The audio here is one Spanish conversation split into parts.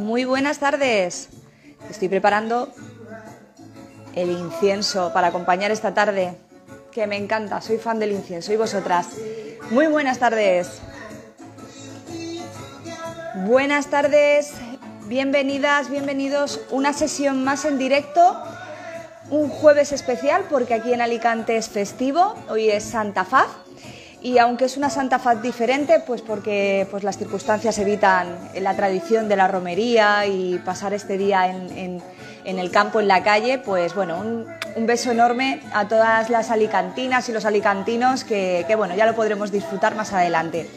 Muy buenas tardes. Estoy preparando el incienso para acompañar esta tarde, que me encanta. Soy fan del incienso y vosotras. Muy buenas tardes. Buenas tardes, bienvenidas, bienvenidos. Una sesión más en directo. Un jueves especial porque aquí en Alicante es festivo. Hoy es Santa Faz y aunque es una Santa Faz diferente, pues porque pues las circunstancias evitan la tradición de la romería y pasar este día en, el campo, en la calle, pues bueno, un, beso enorme a todas las alicantinas y los alicantinos que, que bueno, ya lo podremos disfrutar más adelante.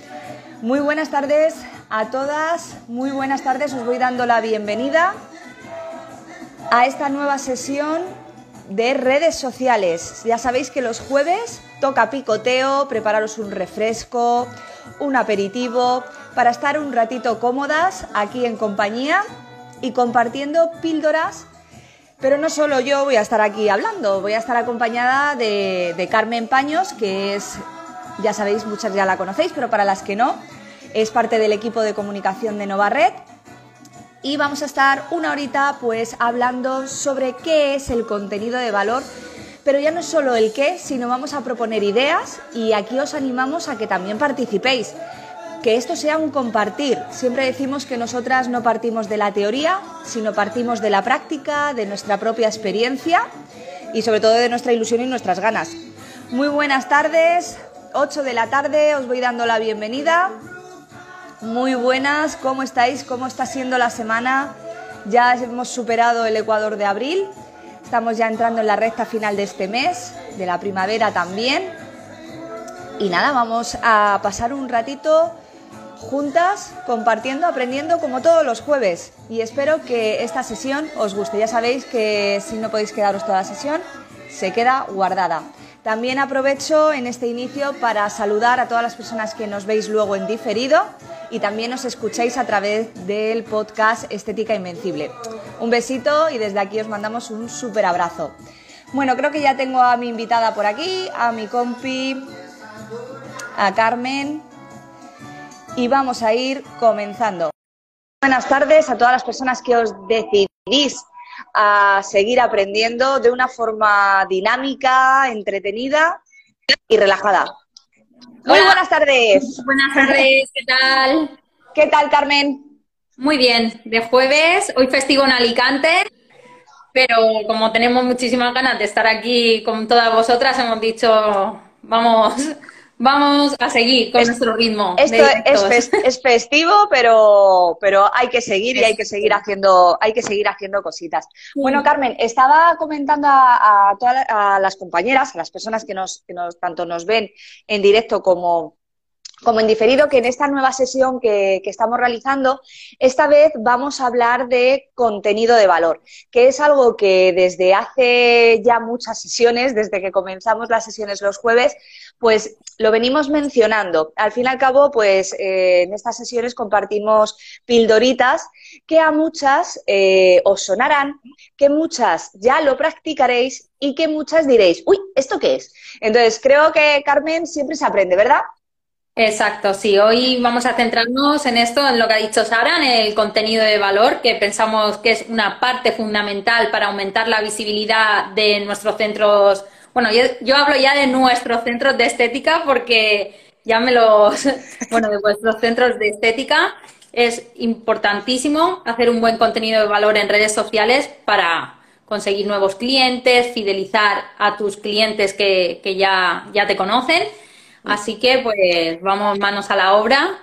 Muy buenas tardes a todas, muy buenas tardes, os voy dando la bienvenida a esta nueva sesión de redes sociales. Ya sabéis que los jueves toca picoteo, prepararos un refresco, un aperitivo, para estar un ratito cómodas aquí en compañía y compartiendo píldoras. Pero no solo yo voy a estar aquí hablando, voy a estar acompañada de, Carmen Paños, que es, ya sabéis, muchas ya la conocéis, pero para las que no, es parte del equipo de comunicación de Nova Red y vamos a estar una horita pues hablando sobre qué es el contenido de valor, pero ya no es solo el qué, sino vamos a proponer ideas y aquí os animamos a que también participéis. Que esto sea un compartir. Siempre decimos que nosotras no partimos de la teoría, sino partimos de la práctica, de nuestra propia experiencia y sobre todo de nuestra ilusión y nuestras ganas. Muy buenas tardes, 8 de la tarde, os voy dando la bienvenida. Muy buenas, ¿cómo estáis? ¿Cómo está siendo la semana? Ya hemos superado el Ecuador de abril, estamos ya entrando en la recta final de este mes, de la primavera también. Y nada, vamos a pasar un ratito juntas, compartiendo, aprendiendo como todos los jueves. Y espero que esta sesión os guste. Ya sabéis que si no podéis quedaros toda la sesión, se queda guardada. También aprovecho en este inicio para saludar a todas las personas que nos veis luego en diferido y también nos escucháis a través del podcast Estética Invencible. Un besito y desde aquí os mandamos un súper abrazo. Bueno, creo que ya tengo a mi invitada por aquí, a mi compi, a Carmen, y vamos a ir comenzando. Buenas tardes a todas las personas que os decidís a seguir aprendiendo de una forma dinámica, entretenida y relajada. Muy buenas tardes. Buenas tardes, ¿qué tal? ¿Qué tal, Carmen? Muy bien, de jueves, hoy festivo en Alicante, pero como tenemos muchísimas ganas de estar aquí con todas vosotras, hemos dicho, vamos Vamos a seguir con nuestro ritmo. Esto es, festivo, pero, pero hay que seguir y hay que seguir haciendo, hay que seguir haciendo cositas. Bueno, Carmen, estaba comentando a, todas las compañeras, a las personas que nos, que nos tanto nos ven en directo como, como en diferido, que en esta nueva sesión que, estamos realizando, esta vez vamos a hablar de contenido de valor, que es algo que desde hace ya muchas sesiones, desde que comenzamos las sesiones los jueves, pues lo venimos mencionando. Al fin y al cabo, pues eh, en estas sesiones compartimos pildoritas que a muchas eh, os sonarán, que muchas ya lo practicaréis y que muchas diréis, uy, ¿esto qué es? Entonces, creo que Carmen siempre se aprende, ¿verdad? Exacto, sí. Hoy vamos a centrarnos en esto, en lo que ha dicho Sara, en el contenido de valor, que pensamos que es una parte fundamental para aumentar la visibilidad de nuestros centros. Bueno, yo, hablo ya de nuestros centros de estética porque ya me los, bueno, de vuestros centros de estética. Es importantísimo hacer un buen contenido de valor en redes sociales para conseguir nuevos clientes, fidelizar a tus clientes que, que ya, ya te conocen. Así que pues vamos manos a la obra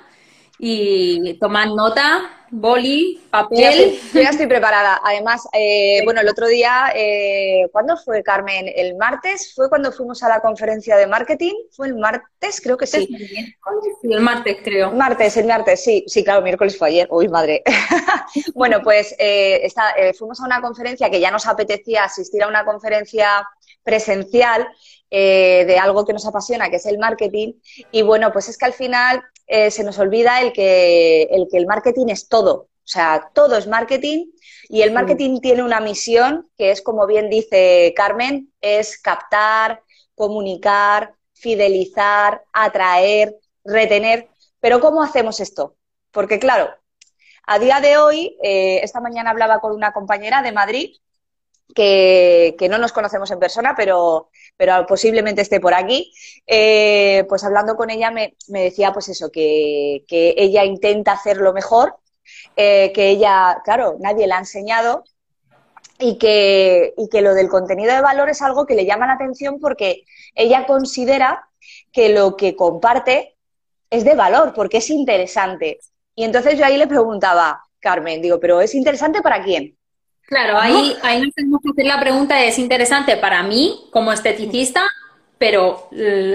y tomar nota, boli, papel. Yo ya estoy, preparada. Además, eh, bueno, el otro día, eh, ¿cuándo fue, Carmen? ¿El martes? ¿Fue cuando fuimos a la conferencia de marketing? ¿Fue el martes? Creo que sí. Sí, el martes, creo. Martes, el martes, sí. Sí, claro, miércoles fue ayer. Uy, madre. bueno, pues eh, eh, fuimos a una conferencia que ya nos apetecía asistir a una conferencia presencial eh, de algo que nos apasiona, que es el marketing. Y bueno, pues es que al final eh, se nos olvida el que, el que el marketing es todo. O sea, todo es marketing y el marketing tiene una misión que es, como bien dice Carmen, es captar, comunicar, fidelizar, atraer, retener. Pero ¿cómo hacemos esto? Porque claro, a día de hoy, eh, esta mañana hablaba con una compañera de Madrid que, no nos conocemos en persona, pero, pero posiblemente esté por aquí, eh, pues hablando con ella me, decía pues eso, que, ella intenta hacerlo mejor, eh, que ella, claro, nadie la ha enseñado y que, y que lo del contenido de valor es algo que le llama la atención porque ella considera que lo que comparte es de valor, porque es interesante. Y entonces yo ahí le preguntaba, Carmen, digo, pero ¿es interesante para quién? Claro, ahí, ahí nos tenemos que hacer la pregunta, ¿es interesante para mí como esteticista? Pero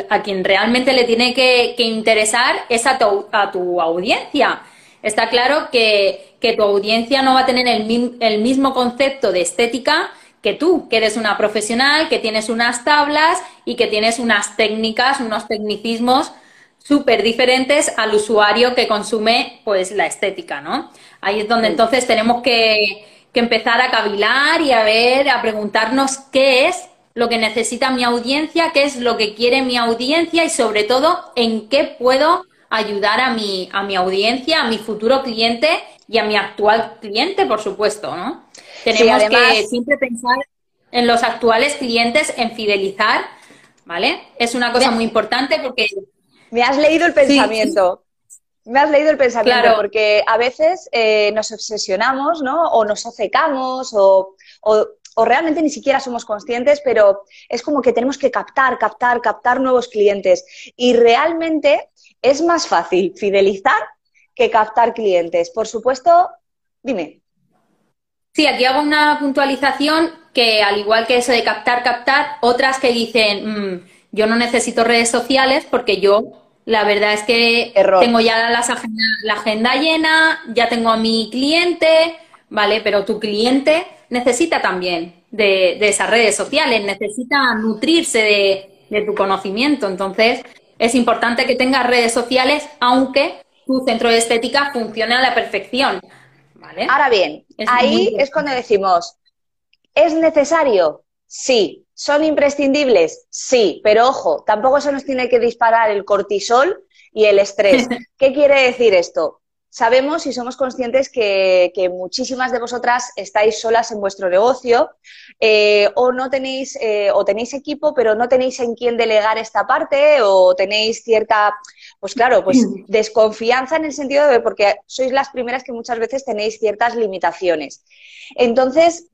a quien realmente le tiene que, interesar es a tu, a tu, audiencia. Está claro que, tu audiencia no va a tener el, el mismo concepto de estética que tú, que eres una profesional, que tienes unas tablas y que tienes unas técnicas, unos tecnicismos súper diferentes al usuario que consume pues la estética, ¿no? Ahí es donde entonces tenemos que, empezar a cavilar y a ver, a preguntarnos qué es lo que necesita mi audiencia, qué es lo que quiere mi audiencia y sobre todo en qué puedo ayudar a mi, a mi audiencia, a mi futuro cliente y a mi actual cliente, por supuesto, ¿no? Tenemos que siempre pensar en los actuales clientes, en fidelizar, ¿vale? Es una cosa muy importante porque me has leído el pensamiento. Me has leído el pensamiento, porque a veces eh, nos obsesionamos, ¿no? O nos obcecamos, o, o, realmente ni siquiera somos conscientes, pero es como que tenemos que captar, captar, captar nuevos clientes. Y realmente es más fácil fidelizar que captar clientes. Por supuesto, dime. Sí, aquí hago una puntualización que, al igual que eso de captar, captar, otras que dicen, mm, yo no necesito redes sociales porque yo la verdad es que tengo ya la agenda llena, ya tengo a mi cliente, ¿vale? Pero tu cliente necesita también de, esas redes sociales, necesita nutrirse de, tu conocimiento. Entonces, es importante que tengas redes sociales, aunque tu centro de estética funcione a la perfección. ¿vale? Ahora bien, ahí es cuando decimos, ¿es necesario? Sí. ¿Son imprescindibles? Sí, pero ojo, tampoco se nos tiene que disparar el cortisol y el estrés. ¿Qué quiere decir esto? Sabemos y somos conscientes que, muchísimas de vosotras estáis solas en vuestro negocio eh, o no tenéis eh, o tenéis equipo pero no tenéis en quién delegar esta parte o tenéis cierta pues claro pues desconfianza en el sentido de porque sois las primeras que muchas veces tenéis ciertas limitaciones entonces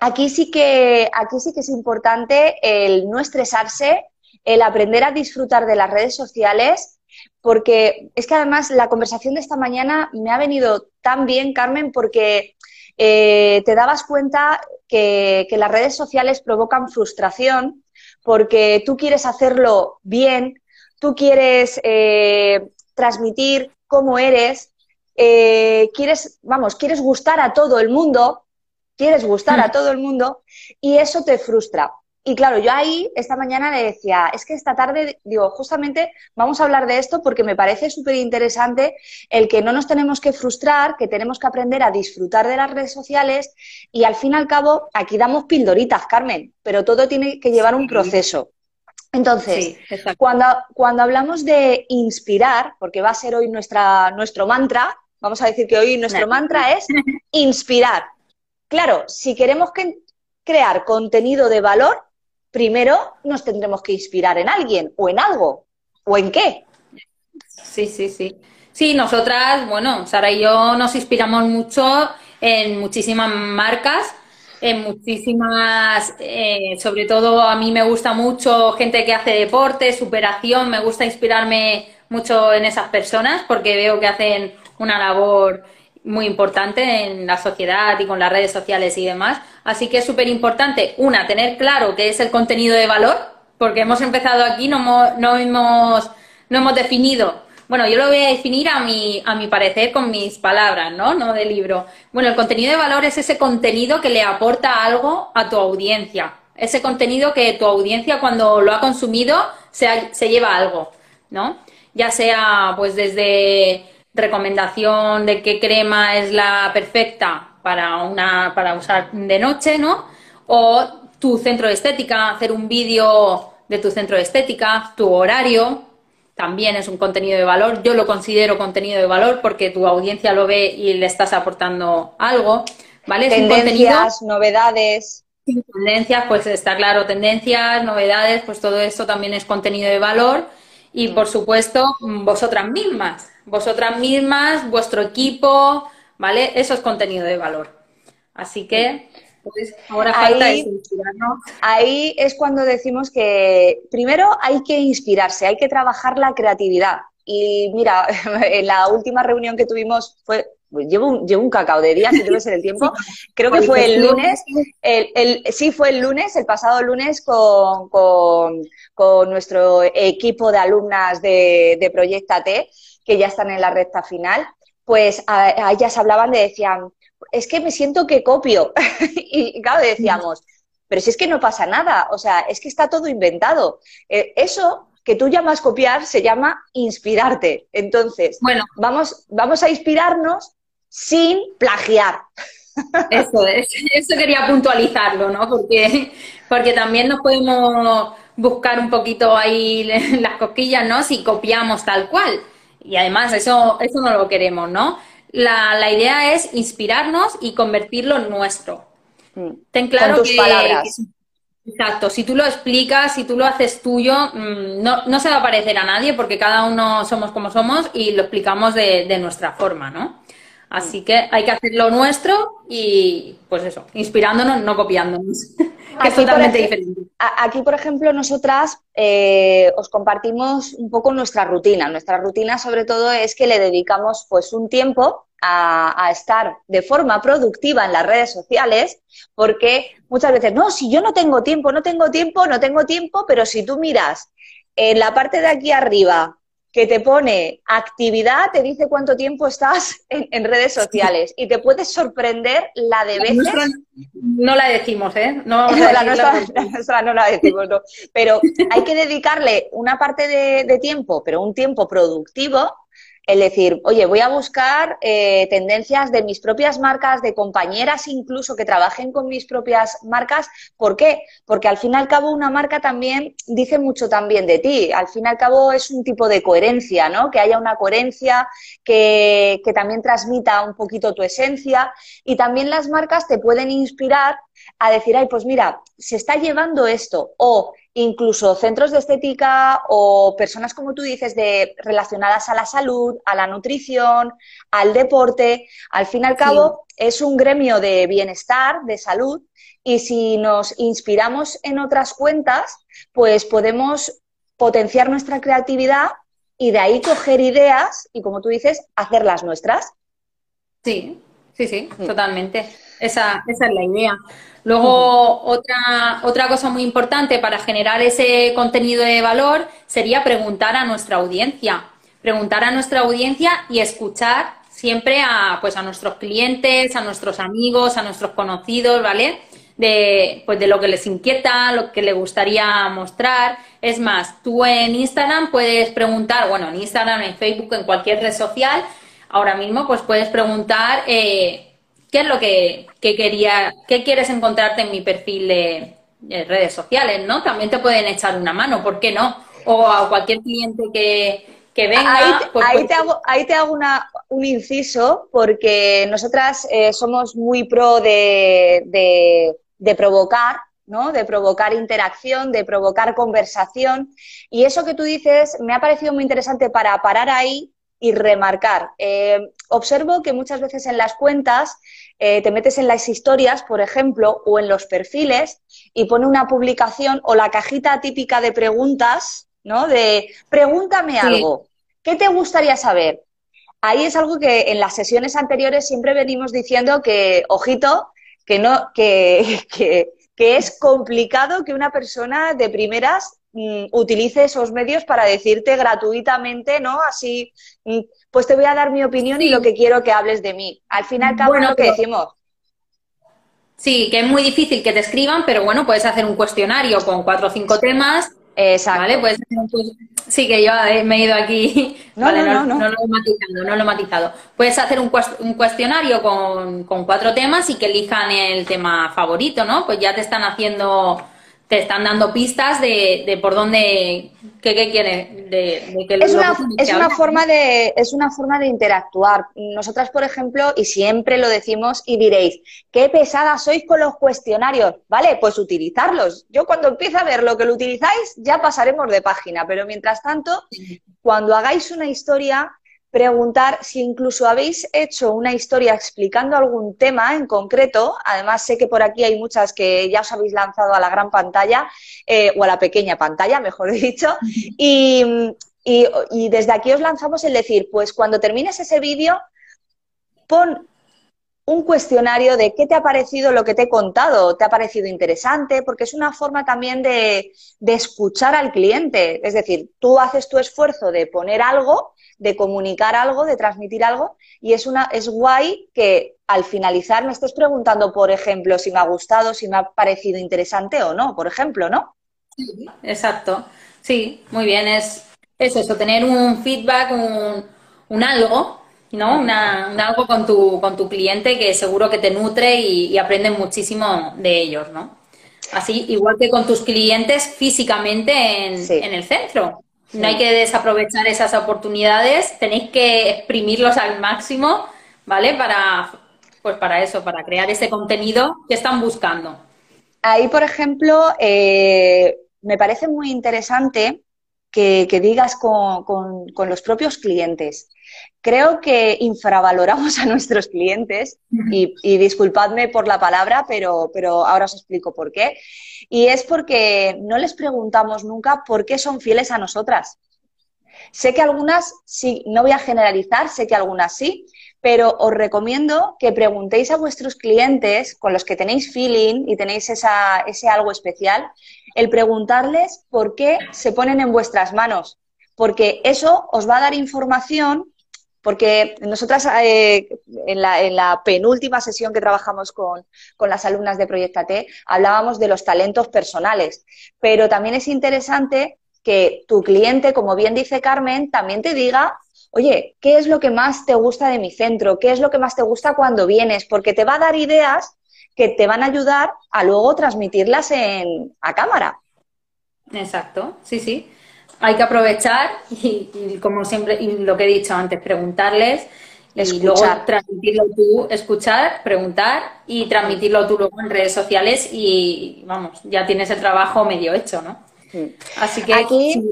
Aquí sí que, aquí sí que es importante el no estresarse, el aprender a disfrutar de las redes sociales, porque es que además la conversación de esta mañana me ha venido tan bien, Carmen, porque eh, te dabas cuenta que, las redes sociales provocan frustración porque tú quieres hacerlo bien, tú quieres eh, transmitir cómo eres, eh, quieres, vamos, quieres gustar a todo el mundo quieres gustar a mm. todo el mundo y eso te frustra. Y claro, yo ahí esta mañana le decía, es que esta tarde, digo, justamente vamos a hablar de esto porque me parece súper interesante el que no nos tenemos que frustrar, que tenemos que aprender a disfrutar de las redes sociales y al fin y al cabo, aquí damos pildoritas, Carmen, pero todo tiene que llevar un proceso. Entonces, cuando, cuando hablamos de inspirar, porque va a ser hoy nuestra, nuestro mantra, vamos a decir que hoy nuestro mantra es inspirar. Claro, si queremos crear contenido de valor, primero nos tendremos que inspirar en alguien o en algo. ¿O en qué? Sí, sí, sí. Sí, nosotras, bueno, Sara y yo nos inspiramos mucho en muchísimas marcas, en muchísimas, eh, sobre todo a mí me gusta mucho gente que hace deporte, superación, me gusta inspirarme mucho en esas personas porque veo que hacen una labor muy importante en la sociedad y con las redes sociales y demás. Así que es súper importante, una, tener claro qué es el contenido de valor, porque hemos empezado aquí, no hemos, no hemos, no hemos definido. Bueno, yo lo voy a definir a mi, a mi parecer con mis palabras, ¿no? No de libro. Bueno, el contenido de valor es ese contenido que le aporta algo a tu audiencia. Ese contenido que tu audiencia cuando lo ha consumido se, se lleva algo, ¿no? Ya sea pues desde recomendación de qué crema es la perfecta para, una, para usar de noche, ¿no? O tu centro de estética, hacer un vídeo de tu centro de estética, tu horario, también es un contenido de valor. Yo lo considero contenido de valor porque tu audiencia lo ve y le estás aportando algo, ¿vale? Tendencias, novedades. Tendencias, pues está claro, tendencias, novedades, pues todo esto también es contenido de valor. Y por supuesto, vosotras mismas, vosotras mismas, vuestro equipo, ¿vale? Eso es contenido de valor. Así que pues, ahora falta ahí, Ahí es cuando decimos que primero hay que inspirarse, hay que trabajar la creatividad. Y mira, en la última reunión que tuvimos fue llevo un, llevo un cacao de días, si debe ser el tiempo. Creo que fue el lunes, el, el, sí fue el lunes, el pasado lunes, con, con, con nuestro equipo de alumnas de, de Proyecta T, que ya están en la recta final. Pues a, a ellas hablaban de, decían, es que me siento que copio. y claro, decíamos, pero si es que no pasa nada, o sea, es que está todo inventado. Eh, eso que tú llamas copiar se llama inspirarte. Entonces, bueno, vamos, vamos a inspirarnos sin plagiar. Eso es, eso quería puntualizarlo, ¿no? Porque, porque también nos podemos buscar un poquito ahí las cosquillas, ¿no? Si copiamos tal cual. Y además eso, eso no lo queremos, ¿no? La, la idea es inspirarnos y convertirlo en nuestro. Mm. Ten claro tus palabras. exacto, si tú lo explicas, si tú lo haces tuyo, mm, no, no, se va a parecer a nadie porque cada uno somos como somos y lo explicamos de, de nuestra forma, ¿no? Así que hay que hacer lo nuestro y, pues eso, inspirándonos, no copiándonos, que es totalmente diferente. Aquí, por ejemplo, nosotras eh, os compartimos un poco nuestra rutina. Nuestra rutina, sobre todo, es que le dedicamos pues un tiempo a, a, estar de forma productiva en las redes sociales, porque muchas veces, no, si yo no tengo tiempo, no tengo tiempo, no tengo tiempo, pero si tú miras en la parte de aquí arriba, que te pone actividad, te dice cuánto tiempo estás en, redes sociales y te puedes sorprender la de veces. no la decimos, ¿eh? No, la, nuestra, no la decimos, no. Pero hay que dedicarle una parte de, de tiempo, pero un tiempo productivo el decir, oye, voy a buscar eh, tendencias de mis propias marcas, de compañeras incluso que trabajen con mis propias marcas. ¿Por qué? Porque al fin y al cabo una marca también dice mucho también de ti. Al fin y al cabo es un tipo de coherencia, ¿no? Que haya una coherencia, que, que también transmita un poquito tu esencia. Y también las marcas te pueden inspirar a decir, ay, pues mira, se está llevando esto. O incluso centros de estética o personas, como tú dices, de, relacionadas a la salud, a la nutrición, al deporte. Al fin y al cabo, sí. es un gremio de bienestar, de salud, y si nos inspiramos en otras cuentas, pues podemos potenciar nuestra creatividad y de ahí coger ideas y, como tú dices, hacerlas nuestras. Sí, sí, sí, sí. totalmente. Esa, esa es la idea. Luego, otra, otra cosa muy importante para generar ese contenido de valor sería preguntar a nuestra audiencia. Preguntar a nuestra audiencia y escuchar siempre a, pues, a nuestros clientes, a nuestros amigos, a nuestros conocidos, ¿vale? De, pues, de lo que les inquieta, lo que les gustaría mostrar. Es más, tú en Instagram puedes preguntar, bueno, en Instagram, en Facebook, en cualquier red social, ahora mismo, pues puedes preguntar eh, qué es lo que, que, quería, qué quieres encontrarte en mi perfil de, de, redes sociales, ¿no? También te pueden echar una mano, ¿por qué no? O a cualquier cliente que, que venga. Ahí, pues, ahí, te hago, ahí te hago una, un inciso, porque nosotras eh, somos muy pro de, de, de provocar ¿no? De provocar interacción, de provocar conversación. Y eso que tú dices me ha parecido muy interesante para parar ahí y remarcar. Eh, observo que muchas veces en las cuentas eh, te metes en las historias, por ejemplo, o en los perfiles y pone una publicación o la cajita típica de preguntas, ¿no? De pregúntame sí. algo. ¿Qué te gustaría saber? Ahí es algo que en las sesiones anteriores siempre venimos diciendo que, ojito, que no, que, que, que es complicado que una persona de primeras mm, utilice esos medios para decirte gratuitamente, ¿no? Así, mm, pues te voy a dar mi opinión sí. y lo que quiero que hables de mí. Al final, cabo bueno, lo que decimos. Sí, que es muy difícil que te escriban, pero bueno, puedes hacer un cuestionario con cuatro o cinco temas. Exacto. ¿Vale? Puedes Sí, que yo me he ido aquí. No, vale, no, no, no, no, lo he matizado, no lo he matizado. Puedes hacer un, un cuestionario con, con, cuatro temas y que elijan el tema favorito, ¿no? Pues ya te están haciendo te están dando pistas de, por dónde, qué, qué quiere, de, que es, una, es una forma de Es una forma de interactuar. Nosotras, por ejemplo, y siempre lo decimos y diréis, qué pesada sois con los cuestionarios, ¿vale? Pues utilizarlos. Yo cuando empiezo a ver lo que lo utilizáis, ya pasaremos de página, pero mientras tanto, cuando hagáis una historia, preguntar si incluso habéis hecho una historia explicando algún tema en concreto. Además, sé que por aquí hay muchas que ya os habéis lanzado a la gran pantalla eh, o a la pequeña pantalla, mejor dicho. Y, y desde aquí os lanzamos el decir, pues cuando termines ese vídeo, pon un cuestionario de qué te ha parecido lo que te he contado, te ha parecido interesante, porque es una forma también de, escuchar al cliente. Es decir, tú haces tu esfuerzo de poner algo, de comunicar algo, de transmitir algo, y es, una, es guay que al finalizar me estés preguntando, por ejemplo, si me ha gustado, si me ha parecido interesante o no, por ejemplo, ¿no? Sí, exacto. Sí, muy bien. Es, es eso, tener un feedback, un, un algo ¿no? Una, algo con tu, con tu cliente que seguro que te nutre y, y aprenden muchísimo de ellos, ¿no? Así, igual que con tus clientes físicamente en, el centro. No hay que desaprovechar esas oportunidades, tenéis que exprimirlos al máximo, ¿vale? Para, pues para eso, para crear ese contenido que están buscando. Ahí, por ejemplo, eh, me parece muy interesante que, digas con, con, los propios clientes. Creo que infravaloramos a nuestros clientes y, disculpadme por la palabra, pero, pero ahora os explico por qué. Y es porque no les preguntamos nunca por qué son fieles a nosotras. Sé que algunas sí, no voy a generalizar, sé que algunas sí, pero os recomiendo que preguntéis a vuestros clientes con los que tenéis feeling y tenéis ese algo especial, el preguntarles por qué se ponen en vuestras manos, porque eso os va a dar información porque nosotras eh, en, la, penúltima sesión que trabajamos con, las alumnas de Proyecta T hablábamos de los talentos personales, pero también es interesante que tu cliente, como bien dice Carmen, también te diga, oye, ¿qué es lo que más te gusta de mi centro? ¿Qué es lo que más te gusta cuando vienes? Porque te va a dar ideas que te van a ayudar a luego transmitirlas en, a cámara. Exacto, sí, sí hay que aprovechar y, como siempre, y lo que he dicho antes, preguntarles y luego transmitirlo tú, escuchar, preguntar y transmitirlo tú luego en redes sociales y vamos, ya tienes el trabajo medio hecho, ¿no? Así que aquí,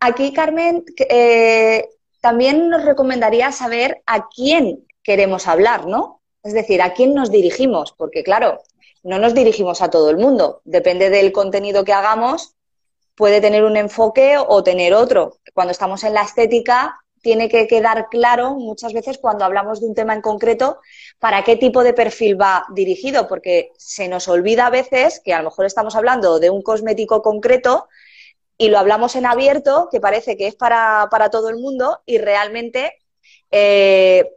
aquí Carmen, eh, también nos recomendaría saber a quién queremos hablar, ¿no? Es decir, a quién nos dirigimos, porque claro, no nos dirigimos a todo el mundo, depende del contenido que hagamos, puede tener un enfoque o tener otro. Cuando estamos en la estética, tiene que quedar claro muchas veces cuando hablamos de un tema en concreto para qué tipo de perfil va dirigido, porque se nos olvida a veces que a lo mejor estamos hablando de un cosmético concreto y lo hablamos en abierto, que parece que es para, todo el mundo y realmente eh,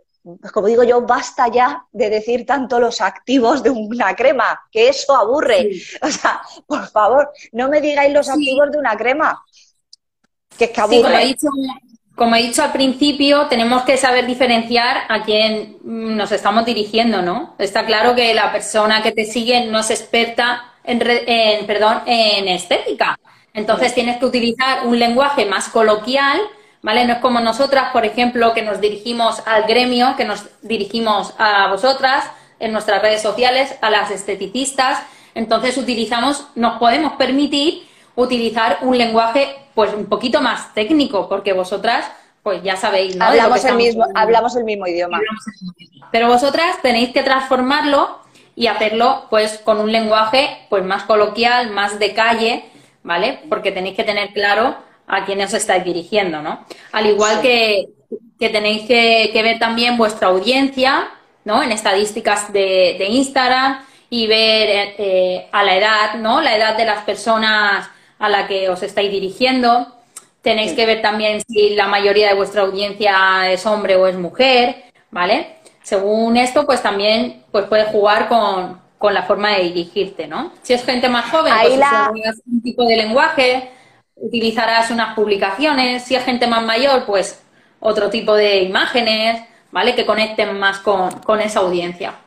como digo yo, basta ya de decir tanto los activos de una crema, que eso aburre. O sea, por favor, no me digáis los activos de una crema, que es que aburre. como, he dicho, como, he dicho, al principio, tenemos que saber diferenciar a quién nos estamos dirigiendo, ¿no? Está claro que la persona que te sigue no es experta en, en perdón, en estética. Entonces tienes que utilizar un lenguaje más coloquial ¿vale? No es como nosotras, por ejemplo, que nos dirigimos al gremio, que nos dirigimos a vosotras en nuestras redes sociales, a las esteticistas. Entonces utilizamos, nos podemos permitir utilizar un lenguaje pues un poquito más técnico, porque vosotras pues ya sabéis, ¿no? Hablamos, el mismo, hablamos el mismo idioma. Pero vosotras tenéis que transformarlo y hacerlo pues con un lenguaje pues más coloquial, más de calle, ¿vale? Porque tenéis que tener claro a quién os estáis dirigiendo, ¿no? Al igual que, tenéis que, ver también vuestra audiencia, ¿no? En estadísticas de, Instagram y ver eh, a la edad, ¿no? La edad de las personas a la que os estáis dirigiendo. Tenéis que ver también si la mayoría de vuestra audiencia es hombre o es mujer, ¿vale? Según esto, pues también pues puedes jugar con, la forma de dirigirte, ¿no? Si es gente más joven, pues la... un tipo de lenguaje, utilizarás unas publicaciones, si es gente más mayor, pues otro tipo de imágenes, ¿vale? Que conecten más con, esa audiencia.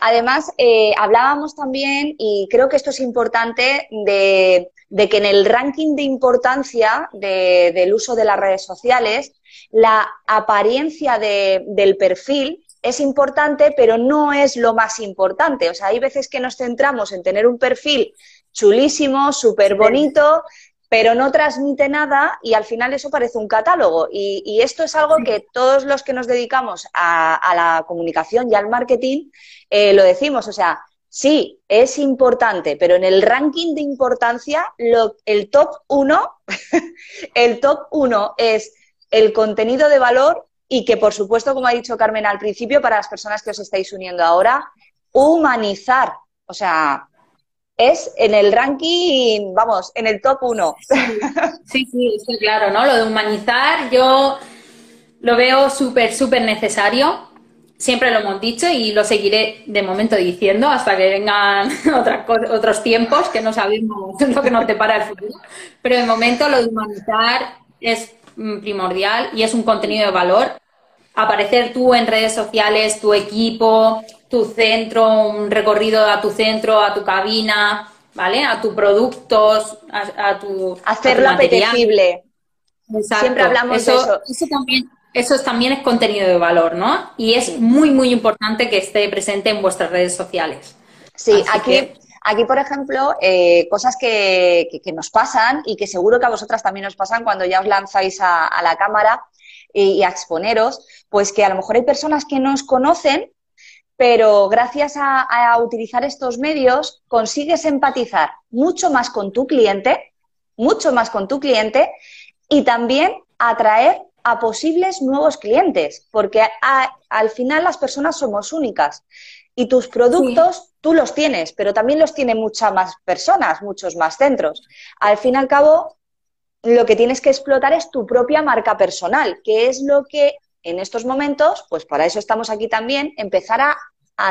Además, eh, hablábamos también, y creo que esto es importante, de, que en el ranking de importancia del uso de las redes sociales, la apariencia del perfil es importante, pero no es lo más importante. O sea, hay veces que nos centramos en tener un perfil chulísimo, súper bonito, pero no transmite nada y al final eso parece un catálogo. Y, esto es algo que todos los que nos dedicamos a, la comunicación y al marketing eh, lo decimos. O sea, sí, es importante, pero en el ranking de importancia, el top uno, el top uno es el contenido de valor y que, por supuesto, como ha dicho Carmen al principio, para las personas que os estáis uniendo ahora, humanizar. O sea, es en el ranking, vamos, en el top uno. Sí, sí, sí, claro, ¿no? Lo de humanizar yo lo veo súper, súper necesario. Siempre lo hemos dicho y lo seguiré de momento diciendo hasta que vengan otras, otros tiempos que no sabemos lo que nos depara el futuro. Pero de momento lo de humanizar es mm, primordial y es un contenido de valor aparecer tú en redes sociales, tu equipo, tu centro, un recorrido a tu centro, a tu cabina, ¿vale? A tus productos, a, tu. Hacerlo apetecible. Siempre hablamos de eso. Eso también, eso también es contenido de valor, ¿no? Y es muy, muy importante que esté presente en vuestras redes sociales. Sí, aquí. Aquí, por ejemplo, eh, cosas que, nos pasan y que seguro que a vosotras también os pasan cuando ya os lanzáis a la cámara, y, a exponeros, pues que a lo mejor hay personas que no os conocen, pero gracias a, utilizar estos medios consigues empatizar mucho más con tu cliente, mucho más con tu cliente y también atraer a posibles nuevos clientes, porque al final las personas somos únicas y tus productos tú los tienes, pero también los tienen muchas más personas, muchos más centros. Al fin y al cabo, lo que tienes que explotar es tu propia marca personal, que es lo que en estos momentos, pues para eso estamos aquí también, empezar a,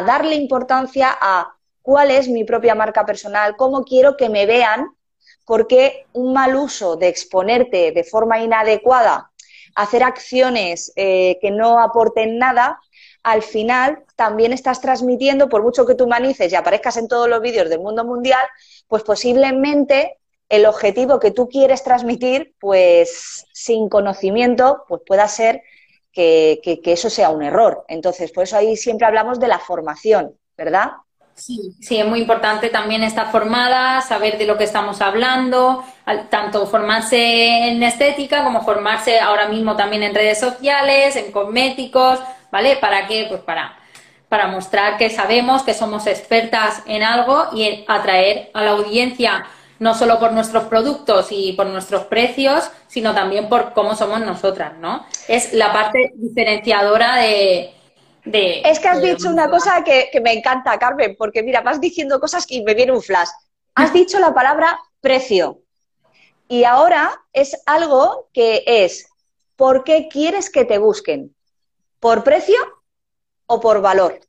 darle importancia a cuál es mi propia marca personal, cómo quiero que me vean, porque un mal uso de exponerte de forma inadecuada, hacer acciones eh, que no aporten nada, al final también estás transmitiendo, por mucho que tú humanices y aparezcas en todos los vídeos del mundo mundial, pues posiblemente el objetivo que tú quieres transmitir, pues sin conocimiento, pues pueda ser que, eso sea un error. Entonces, por eso ahí siempre hablamos de la formación, ¿verdad? Sí, sí, es muy importante también estar formada, saber de lo que estamos hablando, tanto formarse en estética como formarse ahora mismo también en redes sociales, en cosméticos, ¿vale? ¿Para qué? Pues para, para mostrar que sabemos, que somos expertas en algo y atraer a la audiencia no solo por nuestros productos y por nuestros precios, sino también por cómo somos nosotras, ¿no? Es la parte diferenciadora de... es que has dicho una cosa que, me encanta, Carmen, porque mira, vas diciendo cosas que me viene un flash. Has dicho la palabra precio. Y ahora es algo que es, ¿por qué quieres que te busquen? ¿Por precio o por valor?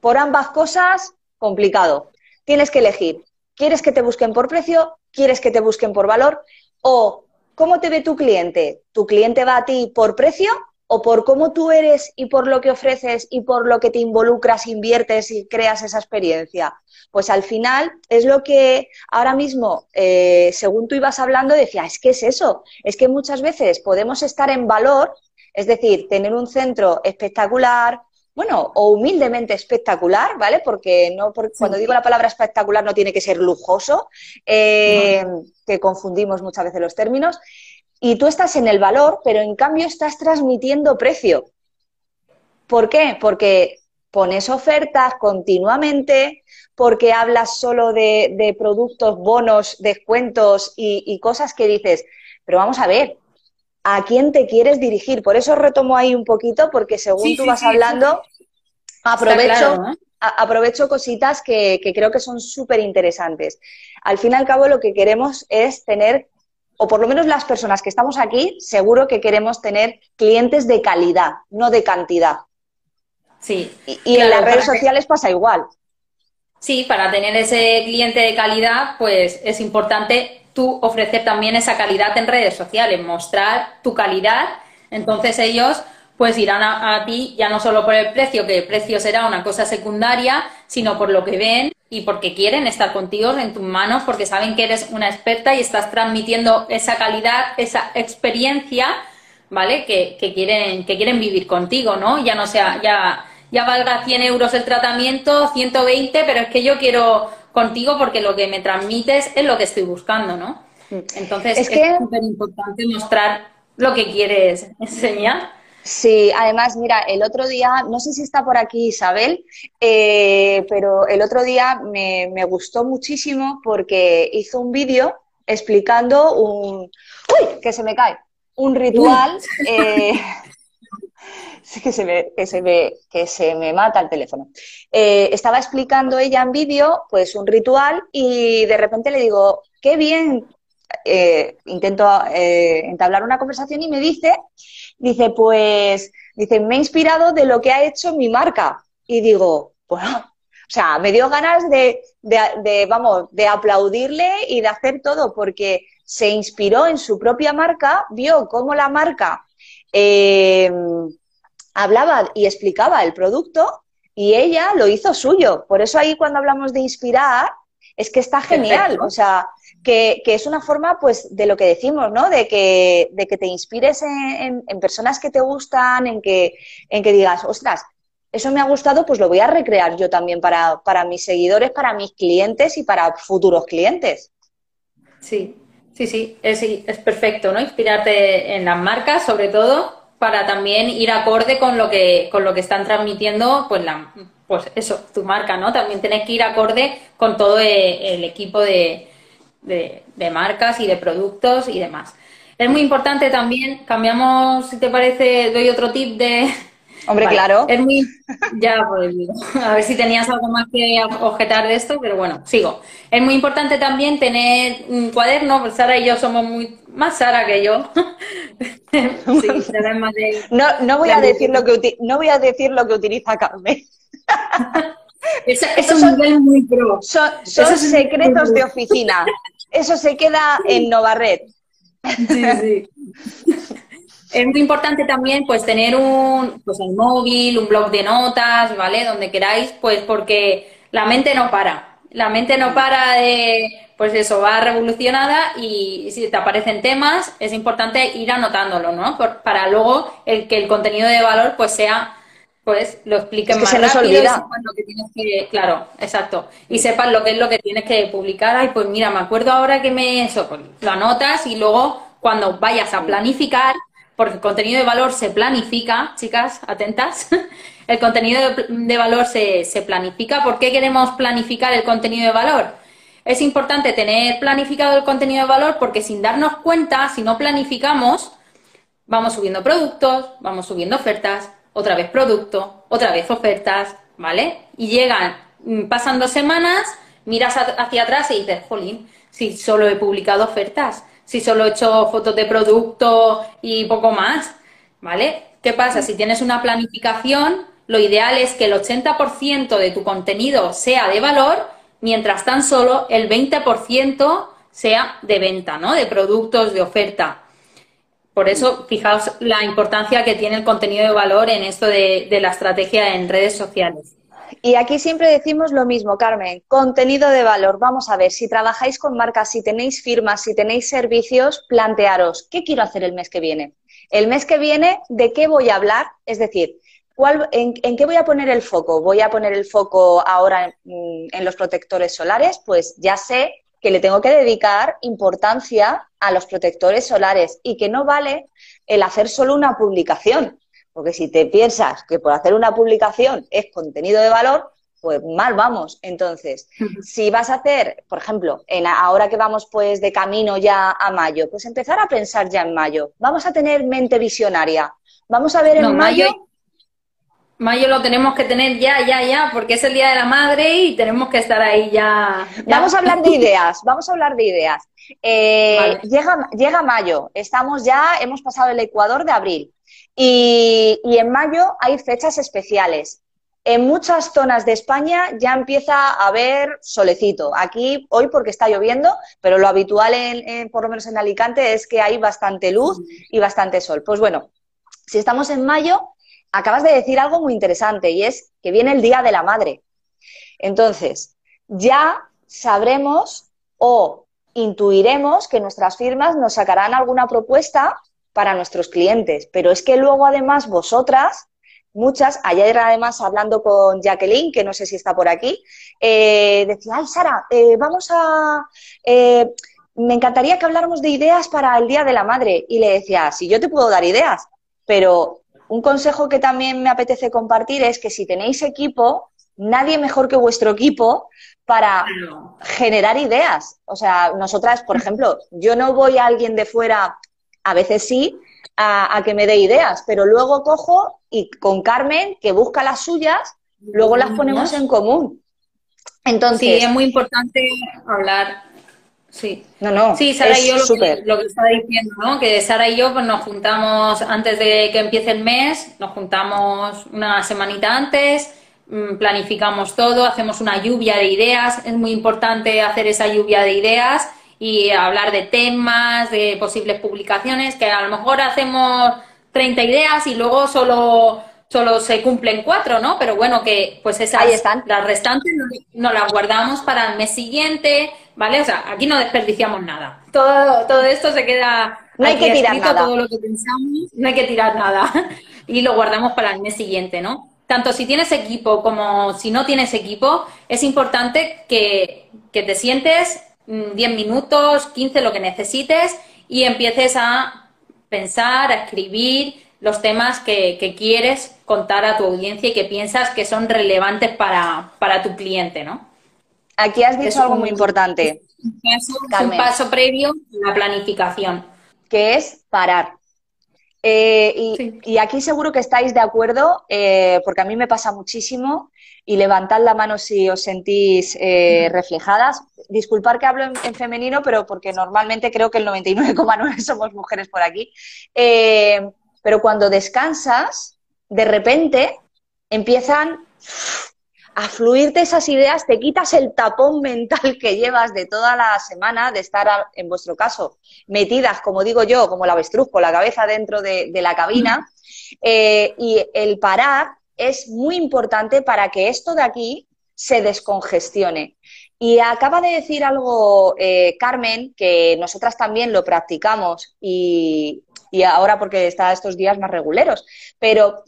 Por ambas cosas, complicado. Tienes que elegir. ¿Quieres que te busquen por precio? ¿Quieres que te busquen por valor? ¿O cómo te ve tu cliente? ¿Tu cliente va a ti por precio o por cómo tú eres y por lo que ofreces y por lo que te involucras, inviertes y creas esa experiencia? Pues al final es lo que ahora mismo, eh, según tú ibas hablando, decía, es que es eso, es que muchas veces podemos estar en valor, es decir, tener un centro espectacular, bueno, o humildemente espectacular, ¿vale? Porque no, cuando digo la palabra espectacular no tiene que ser lujoso, eh, que confundimos muchas veces los términos. Y tú estás en el valor, pero en cambio estás transmitiendo precio. ¿Por qué? Porque pones ofertas continuamente, porque hablas solo de, productos, bonos, descuentos y cosas que dices, pero vamos a ver, a quién te quieres dirigir. Por eso retomo ahí un poquito, porque según tú vas hablando, aprovecho, aprovecho cositas que, creo que son súper interesantes. Al fin y al cabo, lo que queremos es tener, o por lo menos las personas que estamos aquí, seguro que queremos tener clientes de calidad, no de cantidad. Sí. Y, en las redes sociales pasa igual. Sí, para tener ese cliente de calidad, pues es importante tú ofrecer también esa calidad en redes sociales, mostrar tu calidad. Entonces ellos pues irán a, ti ya no solo por el precio, que el precio será una cosa secundaria, sino por lo que ven y porque quieren estar contigo en tus manos, porque saben que eres una experta y estás transmitiendo esa calidad, esa experiencia, ¿vale? Que, quieren, que quieren vivir contigo, ¿no? Ya no sea, ya, ya valga 100 euros el tratamiento, 120, pero es que yo quiero contigo porque lo que me transmites es lo que estoy buscando, ¿no? Entonces es súper importante mostrar lo que quieres enseñar. Sí, además, mira, el otro día, no sé si está por aquí Isabel, eh, pero el otro día me, gustó muchísimo porque hizo un vídeo explicando un... ¡Uy! Que se me cae. Un ritual... Eh, que se me, que se me, que se me mata el teléfono. Eh, estaba explicando ella en vídeo, pues un ritual, y de repente le digo, qué bien, intento entablar una conversación y me dice dice, pues, dice, me he inspirado de lo que ha hecho mi marca. Y digo, bueno, o sea, me dio ganas de, de, vamos, de aplaudirle y de hacer todo, porque se inspiró en su propia marca, vio cómo la marca eh, hablaba y explicaba el producto y ella lo hizo suyo. Por eso ahí cuando hablamos de inspirar, es que está genial. O sea, que, es una forma, pues, de lo que decimos, ¿no? De que, de que te inspires en, personas que te gustan, en que, en que digas, ostras, eso me ha gustado, pues lo voy a recrear yo también para, para mis seguidores, para mis clientes y para futuros clientes. Sí, sí, sí, es, es perfecto, ¿no? Inspirarte en las marcas, sobre todo, para también ir acorde con lo que, con lo que están transmitiendo, pues la, pues eso, tu marca, ¿no? También tienes que ir acorde con todo eh, el equipo de, de, marcas y de productos y demás. Es muy importante también, cambiamos, si te parece, doy otro tip de... Hombre, claro. Es muy... Ya, pues, a ver si tenías algo más que objetar de esto, pero bueno, sigo. Es muy importante también tener un cuaderno, pues Sara y yo somos muy... Más Sara que yo. sí, más de... No, no, voy a decir lo que no voy a decir lo que utiliza Carmen. es un nivel muy pro. Son, secretos de oficina. Eso se queda en Novarred. Sí, sí. Es muy importante también pues tener un pues el móvil, un blog de notas, ¿vale? Donde queráis, pues porque la mente no para. La mente no para de, pues eso, va revolucionada y si te aparecen temas, es importante ir anotándolo, ¿no? para luego el que el contenido de valor pues sea pues lo expliquen más rápido y sepan lo que tienes que, claro, exacto, y sepan lo que es lo que tienes que publicar, ay, pues mira, me acuerdo ahora que me, eso, pues lo anotas y luego cuando vayas a planificar, porque el contenido de valor se planifica, chicas, atentas, el contenido de, valor se, se planifica, ¿por qué queremos planificar el contenido de valor? Es importante tener planificado el contenido de valor porque sin darnos cuenta, si no planificamos, vamos subiendo productos, vamos subiendo ofertas, otra vez producto, otra vez ofertas, ¿vale? Y llegan, mm, pasan dos semanas, miras hacia atrás y dices, jolín, si solo he publicado ofertas, si solo he hecho fotos de producto y poco más, ¿vale? ¿Qué pasa? Si tienes una planificación, lo ideal es que el 80% de tu contenido sea de valor, mientras tan solo el 20% sea de venta, ¿no? De productos, de oferta. Por eso, fijaos la importancia que tiene el contenido de valor en esto de, la estrategia en redes sociales. Y aquí siempre decimos lo mismo, Carmen, contenido de valor. Vamos a ver, si trabajáis con marcas, si tenéis firmas, si tenéis servicios, plantearos, ¿qué quiero hacer el mes que viene? El mes que viene, ¿de qué voy a hablar? Es decir, en, qué voy a poner el foco? ¿Voy a poner el foco ahora en los protectores solares? Pues ya sé que le tengo que dedicar importancia a los protectores solares y que no vale el hacer solo una publicación. Porque si te piensas que por hacer una publicación es contenido de valor, pues mal vamos. Entonces, si vas a hacer, por ejemplo, en ahora que vamos pues de camino ya a mayo, pues empezar a pensar ya en mayo. Vamos a tener mente visionaria. Vamos a ver en mayo Mayo lo tenemos que tener ya, ya, ya, porque es el Día de la Madre y tenemos que estar ahí ya. Vamos a hablar de ideas, vamos a hablar de ideas. Eh, llega, llega mayo, estamos ya, hemos pasado el Ecuador de abril y, y en mayo hay fechas especiales. En muchas zonas de España ya empieza a haber solecito. Aquí hoy porque está lloviendo, pero lo habitual, en, por lo menos en Alicante, es que hay bastante luz y bastante sol. Pues bueno, si estamos en mayo, acabas de decir algo muy interesante y es que viene el Día de la Madre. Entonces, ya sabremos o intuiremos que nuestras firmas nos sacarán alguna propuesta para nuestros clientes, pero es que luego además vosotras muchas, ayer además hablando con Jacqueline, que no sé si está por aquí, eh, decía, ay Sara, eh, vamos a... Eh, me encantaría que habláramos de ideas para el Día de la Madre. Y le decía, sí, yo te puedo dar ideas, pero un consejo que también me apetece compartir es que si tenéis equipo, nadie mejor que vuestro equipo para generar ideas. O sea, nosotras, por ejemplo, yo no voy a alguien de fuera, a veces sí, a, que me dé ideas, pero luego cojo y con Carmen, que busca las suyas, luego las ponemos en común. Entonces, sí, es muy importante hablar. Sí, no, no. Sí, Sara y yo lo que, lo que, estaba diciendo, ¿no? Que Sara y yo pues, nos juntamos antes de que empiece el mes, nos juntamos una semanita antes, mm, planificamos todo, hacemos una lluvia de ideas. Es muy importante hacer esa lluvia de ideas y hablar de temas, de posibles publicaciones, que a lo mejor hacemos 30 ideas y luego solo solo se cumplen cuatro, ¿no? Pero bueno, que pues esas, Ahí están. las restantes no, las guardamos para el mes siguiente, ¿vale? O sea, aquí no desperdiciamos nada. Todo, todo esto se queda no hay que tirar nada. todo lo que pensamos, no hay que tirar nada. y lo guardamos para el mes siguiente, ¿no? Tanto si tienes equipo como si no tienes equipo, es importante que, que te sientes 10 mm, minutos, 15, lo que necesites, y empieces a pensar, a escribir los temas que, quieres contar a tu audiencia y que piensas que son relevantes para, tu cliente, ¿no? Aquí has dicho algo muy importante. Es un paso previo a la planificación. Que es parar. Eh, y, aquí seguro que estáis de acuerdo, eh, porque a mí me pasa muchísimo, y levantad la mano si os sentís eh, reflejadas. Disculpar que hablo en, femenino, pero porque normalmente creo que el 99,9 somos mujeres por aquí. Pero cuando descansas, de repente empiezan a fluirte esas ideas, te quitas el tapón mental que llevas de toda la semana, de estar, en vuestro caso, metidas, como digo yo, como la avestruz, con la cabeza dentro de, la cabina, eh, y el parar es muy importante para que esto de aquí se descongestione. Y acaba de decir algo eh, Carmen, que nosotras también lo practicamos y, ahora porque está estos días más reguleros, pero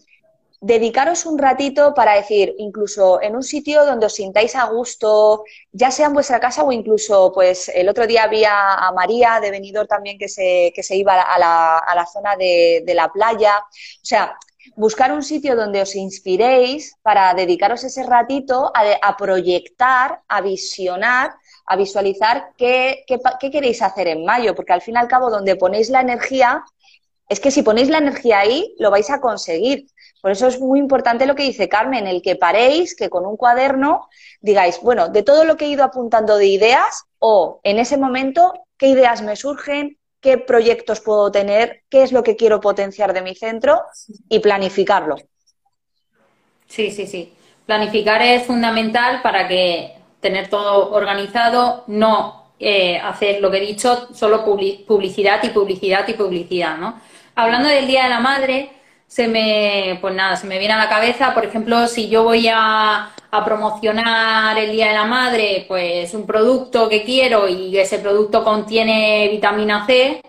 dedicaros un ratito para decir, incluso en un sitio donde os sintáis a gusto, ya sea en vuestra casa o incluso, pues el otro día vi a, María de Benidorm también que se, que se iba a la, a la zona de, de, la playa. O sea, buscar un sitio donde os inspiréis para dedicaros ese ratito a, proyectar, a visionar, a visualizar qué, qué, qué queréis hacer en mayo, porque al fin y al cabo donde ponéis la energía, es que si ponéis la energía ahí, lo vais a conseguir. Por eso es muy importante lo que dice Carmen, el que paréis, que con un cuaderno digáis, bueno, de todo lo que he ido apuntando de ideas o en ese momento, qué ideas me surgen, qué proyectos puedo tener, qué es lo que quiero potenciar de mi centro y planificarlo. Sí, sí, sí. Planificar es fundamental para que tener todo organizado, no eh, hacer lo que he dicho, solo publicidad y publicidad y publicidad, ¿no? Hablando del Día de la Madre, se me, pues nada, se me viene a la cabeza, por ejemplo, si yo voy a, promocionar el Día de la Madre, pues un producto que quiero y ese producto contiene vitamina C,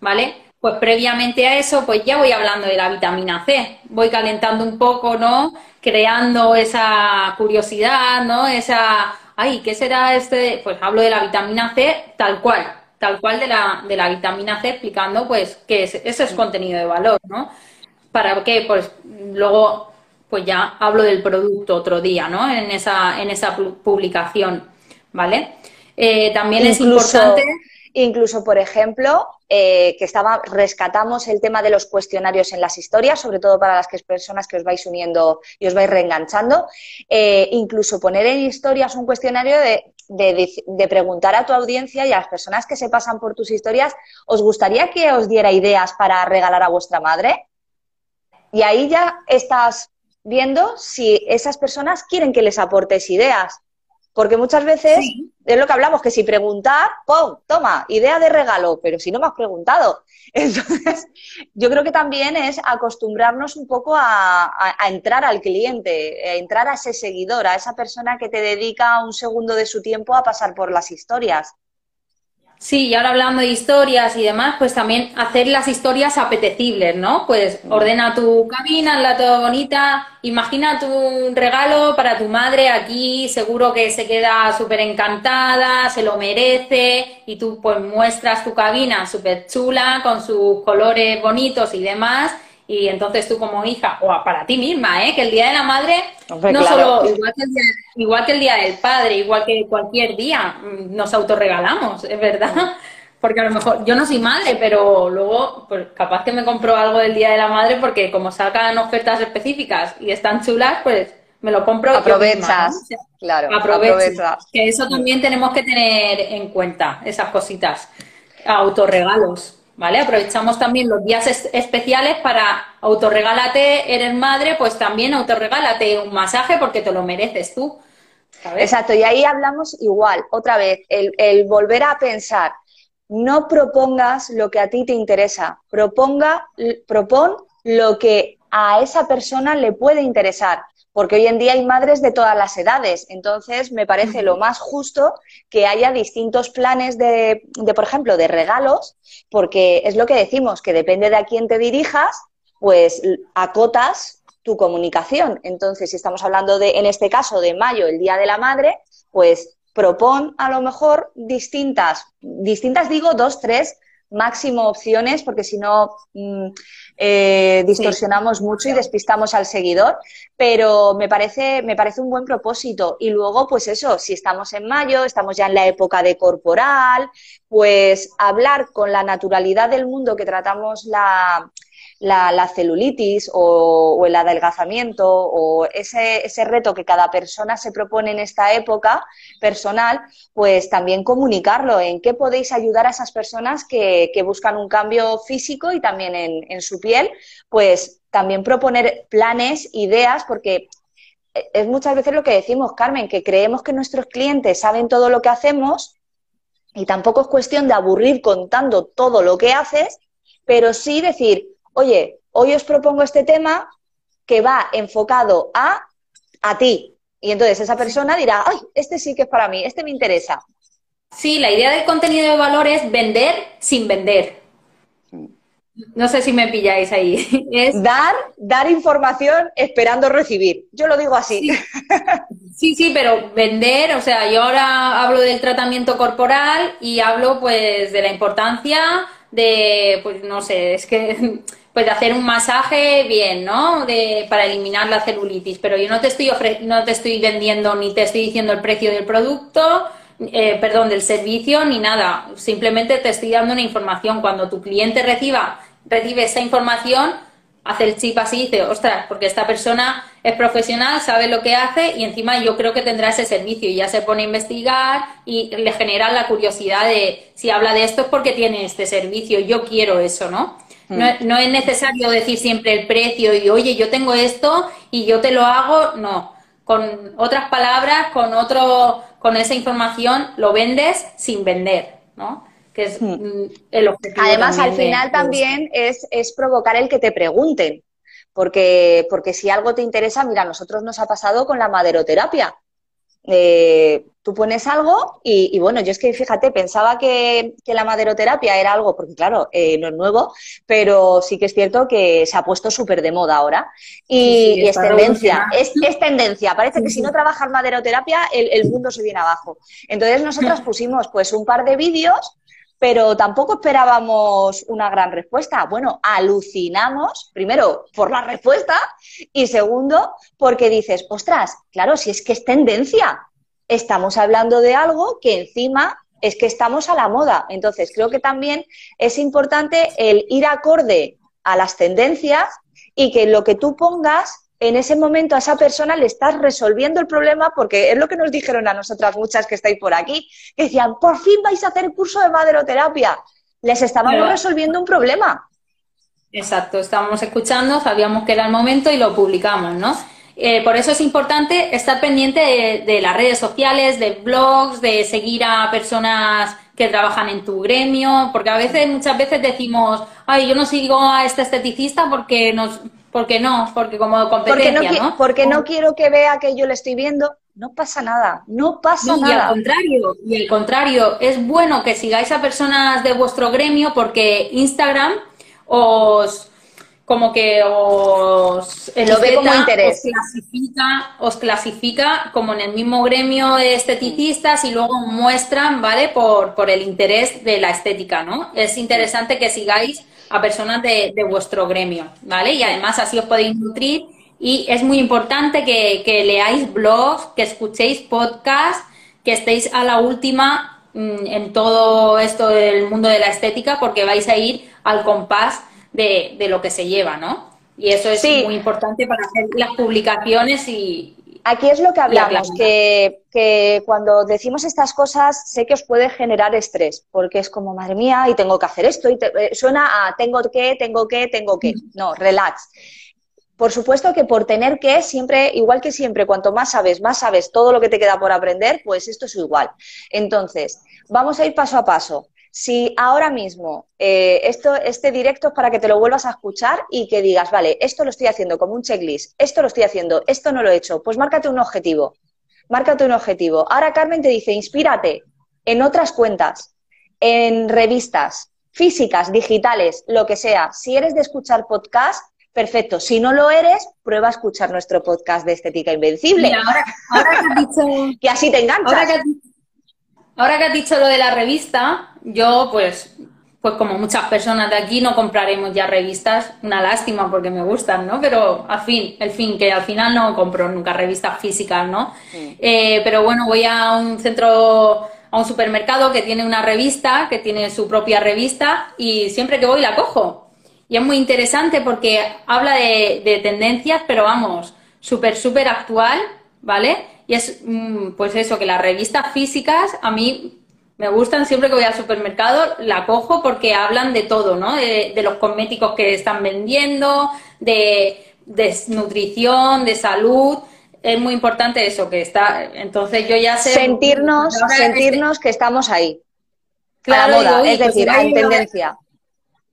¿vale? Pues previamente a eso, pues ya voy hablando de la vitamina C, voy calentando un poco, ¿no? Creando esa curiosidad, ¿no? Esa, ay, ¿qué será este? Pues hablo de la vitamina C tal cual, tal cual de la, de la vitamina C, explicando, pues, que ese es contenido de valor, ¿no? ¿Para qué? Pues luego pues ya hablo del producto otro día, ¿no? En esa, en esa publicación, ¿vale? Eh, también es importante... Incluso, por ejemplo, eh, que estaba, rescatamos el tema de los cuestionarios en las historias, sobre todo para las que, personas que os vais uniendo y os vais reenganchando. Eh, incluso poner en historias un cuestionario de, de, preguntar a tu audiencia y a las personas que se pasan por tus historias, ¿os gustaría que os diera ideas para regalar a vuestra madre? Y ahí ya estás viendo si esas personas quieren que les aportes ideas. Porque muchas veces es lo que hablamos, que si preguntar, ¡pum! Toma, idea de regalo, pero si no me has preguntado. Entonces, yo creo que también es acostumbrarnos un poco a, entrar al cliente, a entrar a ese seguidor, a esa persona que te dedica un segundo de su tiempo a pasar por las historias. Sí, y ahora hablando de historias y demás, pues también hacer las historias apetecibles, ¿no? Pues ordena tu cabina, la todo bonita, imagina tu regalo para tu madre aquí, seguro que se queda súper encantada, se lo merece, y tú pues muestras tu cabina súper chula, con sus colores bonitos y demás, y entonces tú como hija, o para ti misma, ¿eh? que el Día de la Madre, no solo igual que, el día, igual que el Día del Padre, igual que cualquier día, mm, nos autorregalamos, es verdad. Porque a lo mejor yo no soy madre, pero luego pues, capaz que me compro algo del Día de la Madre porque como sacan ofertas específicas y están chulas, pues me lo compro. Aprovechas, claro. Aprovechas. Que eso también tenemos que tener en cuenta, esas cositas. Autorregalos. ¿Vale? Aprovechamos también los días especiales para autorregálate, eres madre, pues también autorregálate un masaje porque te lo mereces tú. Exacto, y ahí hablamos igual, otra vez, el, volver a pensar, no propongas lo que a ti te interesa, proponga, propon lo que a esa persona le puede interesar porque hoy en día hay madres de todas las edades. Entonces, me parece lo más justo que haya distintos planes de, por ejemplo, de regalos, porque es lo que decimos, que depende de a quién te dirijas, pues acotas tu comunicación. Entonces, si estamos hablando de, en este caso, de mayo, el Día de la Madre, pues propon a lo mejor distintas, distintas digo, dos, tres máximo opciones, porque si no mm, eh, distorsionamos mucho y despistamos al seguidor, pero me parece, me parece un buen propósito. Y luego, pues eso, si estamos en mayo, estamos ya en la época de corporal, pues hablar con la naturalidad del mundo que tratamos la, la, celulitis o, el adelgazamiento o ese, ese, reto que cada persona se propone en esta época personal, pues también comunicarlo en qué podéis ayudar a esas personas que, buscan un cambio físico y también en, su piel, pues también proponer planes, ideas, porque es muchas veces lo que decimos, Carmen, que creemos que nuestros clientes saben todo lo que hacemos y tampoco es cuestión de aburrir contando todo lo que haces, pero sí decir, oye, hoy os propongo este tema que va enfocado a, a ti. Y entonces esa persona dirá, ay, este sí que es para mí, este me interesa. Sí, la idea del contenido de valor es vender sin vender. No sé si me pilláis ahí. Es... Dar, dar información esperando recibir. Yo lo digo así. Sí. sí. pero vender, o sea, yo ahora hablo del tratamiento corporal y hablo pues de la importancia de, pues no sé, es que pues de hacer un masaje bien, ¿no? De, para eliminar la celulitis, pero yo no te estoy no te estoy vendiendo ni te estoy diciendo el precio del producto, eh, perdón, del servicio ni nada. Simplemente te estoy dando una información. Cuando tu cliente reciba recibe esa información, hace el chip así y dice, ostras, porque esta persona es profesional, sabe lo que hace y encima yo creo que tendrá ese servicio y ya se pone a investigar y le genera la curiosidad de si habla de esto es porque tiene este servicio, yo quiero eso, ¿no? No, no, es necesario decir siempre el precio y, oye, yo tengo esto y yo te lo hago. No. Con otras palabras, con otro, con esa información, lo vendes sin vender, ¿no? Que es mm. Mm, el objetivo. Además, al final también es, es provocar el que te pregunten. Porque, porque si algo te interesa, mira, a nosotros nos ha pasado con la maderoterapia. Eh, tú pones algo y, bueno, yo es que fíjate, pensaba que, la maderoterapia era algo, porque claro, eh, no es nuevo, pero sí que es cierto que se ha puesto súper de moda ahora y, es tendencia, es, tendencia. Parece que si no trabajas maderoterapia, el, mundo se viene abajo. Entonces nosotros pusimos pues un par de vídeos pero tampoco esperábamos una gran respuesta. Bueno, alucinamos, primero, por la respuesta y segundo, porque dices, ostras, claro, si es que es tendencia, estamos hablando de algo que encima es que estamos a la moda. Entonces, creo que también es importante el ir acorde a las tendencias y que lo que tú pongas en ese momento a esa persona le estás resolviendo el problema porque es lo que nos dijeron a nosotras muchas que estáis por aquí, que decían, por fin vais a hacer curso de maderoterapia. Les estábamos resolviendo un problema. Exacto, estábamos escuchando, sabíamos que era el momento y lo publicamos, ¿no? Eh, por eso es importante estar pendiente de, las redes sociales, de blogs, de seguir a personas que trabajan en tu gremio, porque a veces, muchas veces decimos, ay, yo no sigo a este esteticista porque nos, porque no, porque como competencia, porque no, Porque no quiero que vea que yo le estoy viendo, no pasa nada, no pasa nada. Y al contrario, y al contrario, es bueno que sigáis a personas de vuestro gremio porque Instagram os como que os, Lo ve como interés. Os, clasifica, os clasifica como en el mismo gremio de esteticistas y luego muestran, ¿vale? Por, por el interés de la estética, ¿no? Es interesante que sigáis a personas de, de vuestro gremio, ¿vale? Y además así os podéis nutrir y es muy importante que, que leáis blogs, que escuchéis podcasts, que estéis a la última mm, en todo esto del mundo de la estética porque vais a ir al compás de, lo que se lleva, ¿no? Y eso es muy importante para hacer las publicaciones y... Aquí es lo que hablamos, que, que, cuando decimos estas cosas sé que os puede generar estrés, porque es como, madre mía, y tengo que hacer esto, y eh, suena a tengo que, tengo que, tengo que. No, relax. Por supuesto que por tener que, siempre, igual que siempre, cuanto más sabes, más sabes todo lo que te queda por aprender, pues esto es igual. Entonces, vamos a ir paso a paso si ahora mismo eh, esto, este directo es para que te lo vuelvas a escuchar y que digas, vale, esto lo estoy haciendo como un checklist, esto lo estoy haciendo, esto no lo he hecho, pues márcate un objetivo, márcate un objetivo. Ahora Carmen te dice, inspírate en otras cuentas, en revistas físicas, digitales, lo que sea. Si eres de escuchar podcast, perfecto. Si no lo eres, prueba a escuchar nuestro podcast de Estética Invencible. ahora, que, has dicho, que así te enganchas. Ahora que has dicho lo de la revista, yo pues, pues como muchas personas de aquí no compraremos ya revistas, una lástima porque me gustan, ¿no? Pero al fin, el fin, que al final no compro nunca revistas físicas, ¿no? Eh, pero bueno, voy a un centro, a un supermercado que tiene una revista, que tiene su propia revista y siempre que voy la cojo. Y es muy interesante porque habla de, de tendencias, pero vamos, súper, súper actual, ¿vale? Y es, mm, pues eso, que las revistas físicas a mí me gustan siempre que voy al supermercado, la cojo porque hablan de todo, ¿no? De, los cosméticos que están vendiendo, de, nutrición, de salud. Es muy importante eso, que está. Entonces yo ya sé. Sentirnos, sentirnos que estamos ahí. Claro, moda, es decir, hay tendencia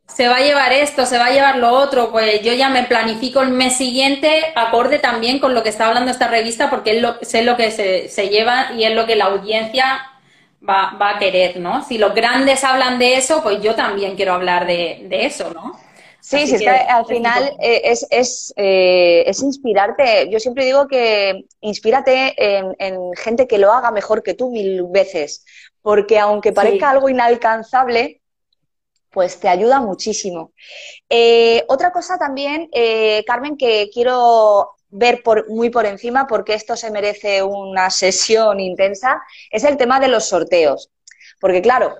se va a llevar esto, se va a llevar lo otro, pues yo ya me planifico el mes siguiente acorde también con lo que está hablando esta revista porque es lo, sé lo que se, se lleva y es lo que la audiencia va, va, a querer, ¿no? Si los grandes hablan de eso, pues yo también quiero hablar de, de eso, ¿no? Sí, sí, al final eh, es, es, eh, es, inspirarte. Yo siempre digo que inspírate en, en, gente que lo haga mejor que tú mil veces, porque aunque parezca algo inalcanzable, pues te ayuda muchísimo. Eh, otra cosa también, eh, Carmen, que quiero ver muy por encima, porque esto se merece una sesión intensa, es el tema de los sorteos. Porque claro,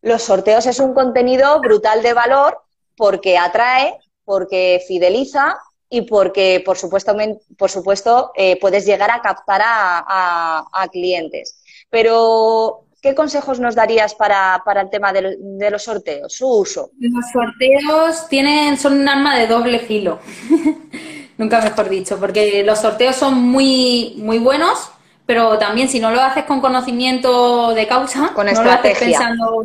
los sorteos es un contenido brutal de valor porque atrae, porque fideliza y porque, por supuesto, por supuesto eh, puedes llegar a captar a clientes. Pero ¿Qué consejos nos darías para, el tema de, los sorteos, su uso? Los sorteos tienen, son un arma de doble filo, nunca mejor dicho, porque los sorteos son muy, muy buenos, pero también si no lo haces con conocimiento de causa, con no estrategia. lo haces pensando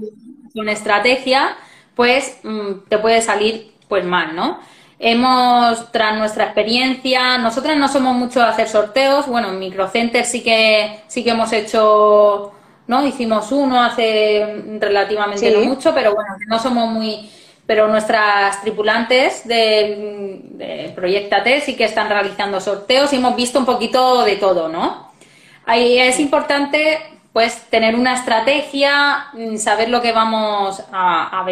con estrategia, pues mm, te puede salir pues mal, ¿no? Hemos, tras nuestra experiencia, nosotros no somos mucho de hacer sorteos, bueno, en Microcenter sí que, sí que hemos hecho ¿no? Hicimos uno hace relativamente no mucho, pero bueno, no somos muy... Pero nuestras tripulantes de, de Proyectate sí que están realizando sorteos y hemos visto un poquito de todo, ¿no? Ahí es importante pues tener una estrategia, mm, saber lo que vamos a,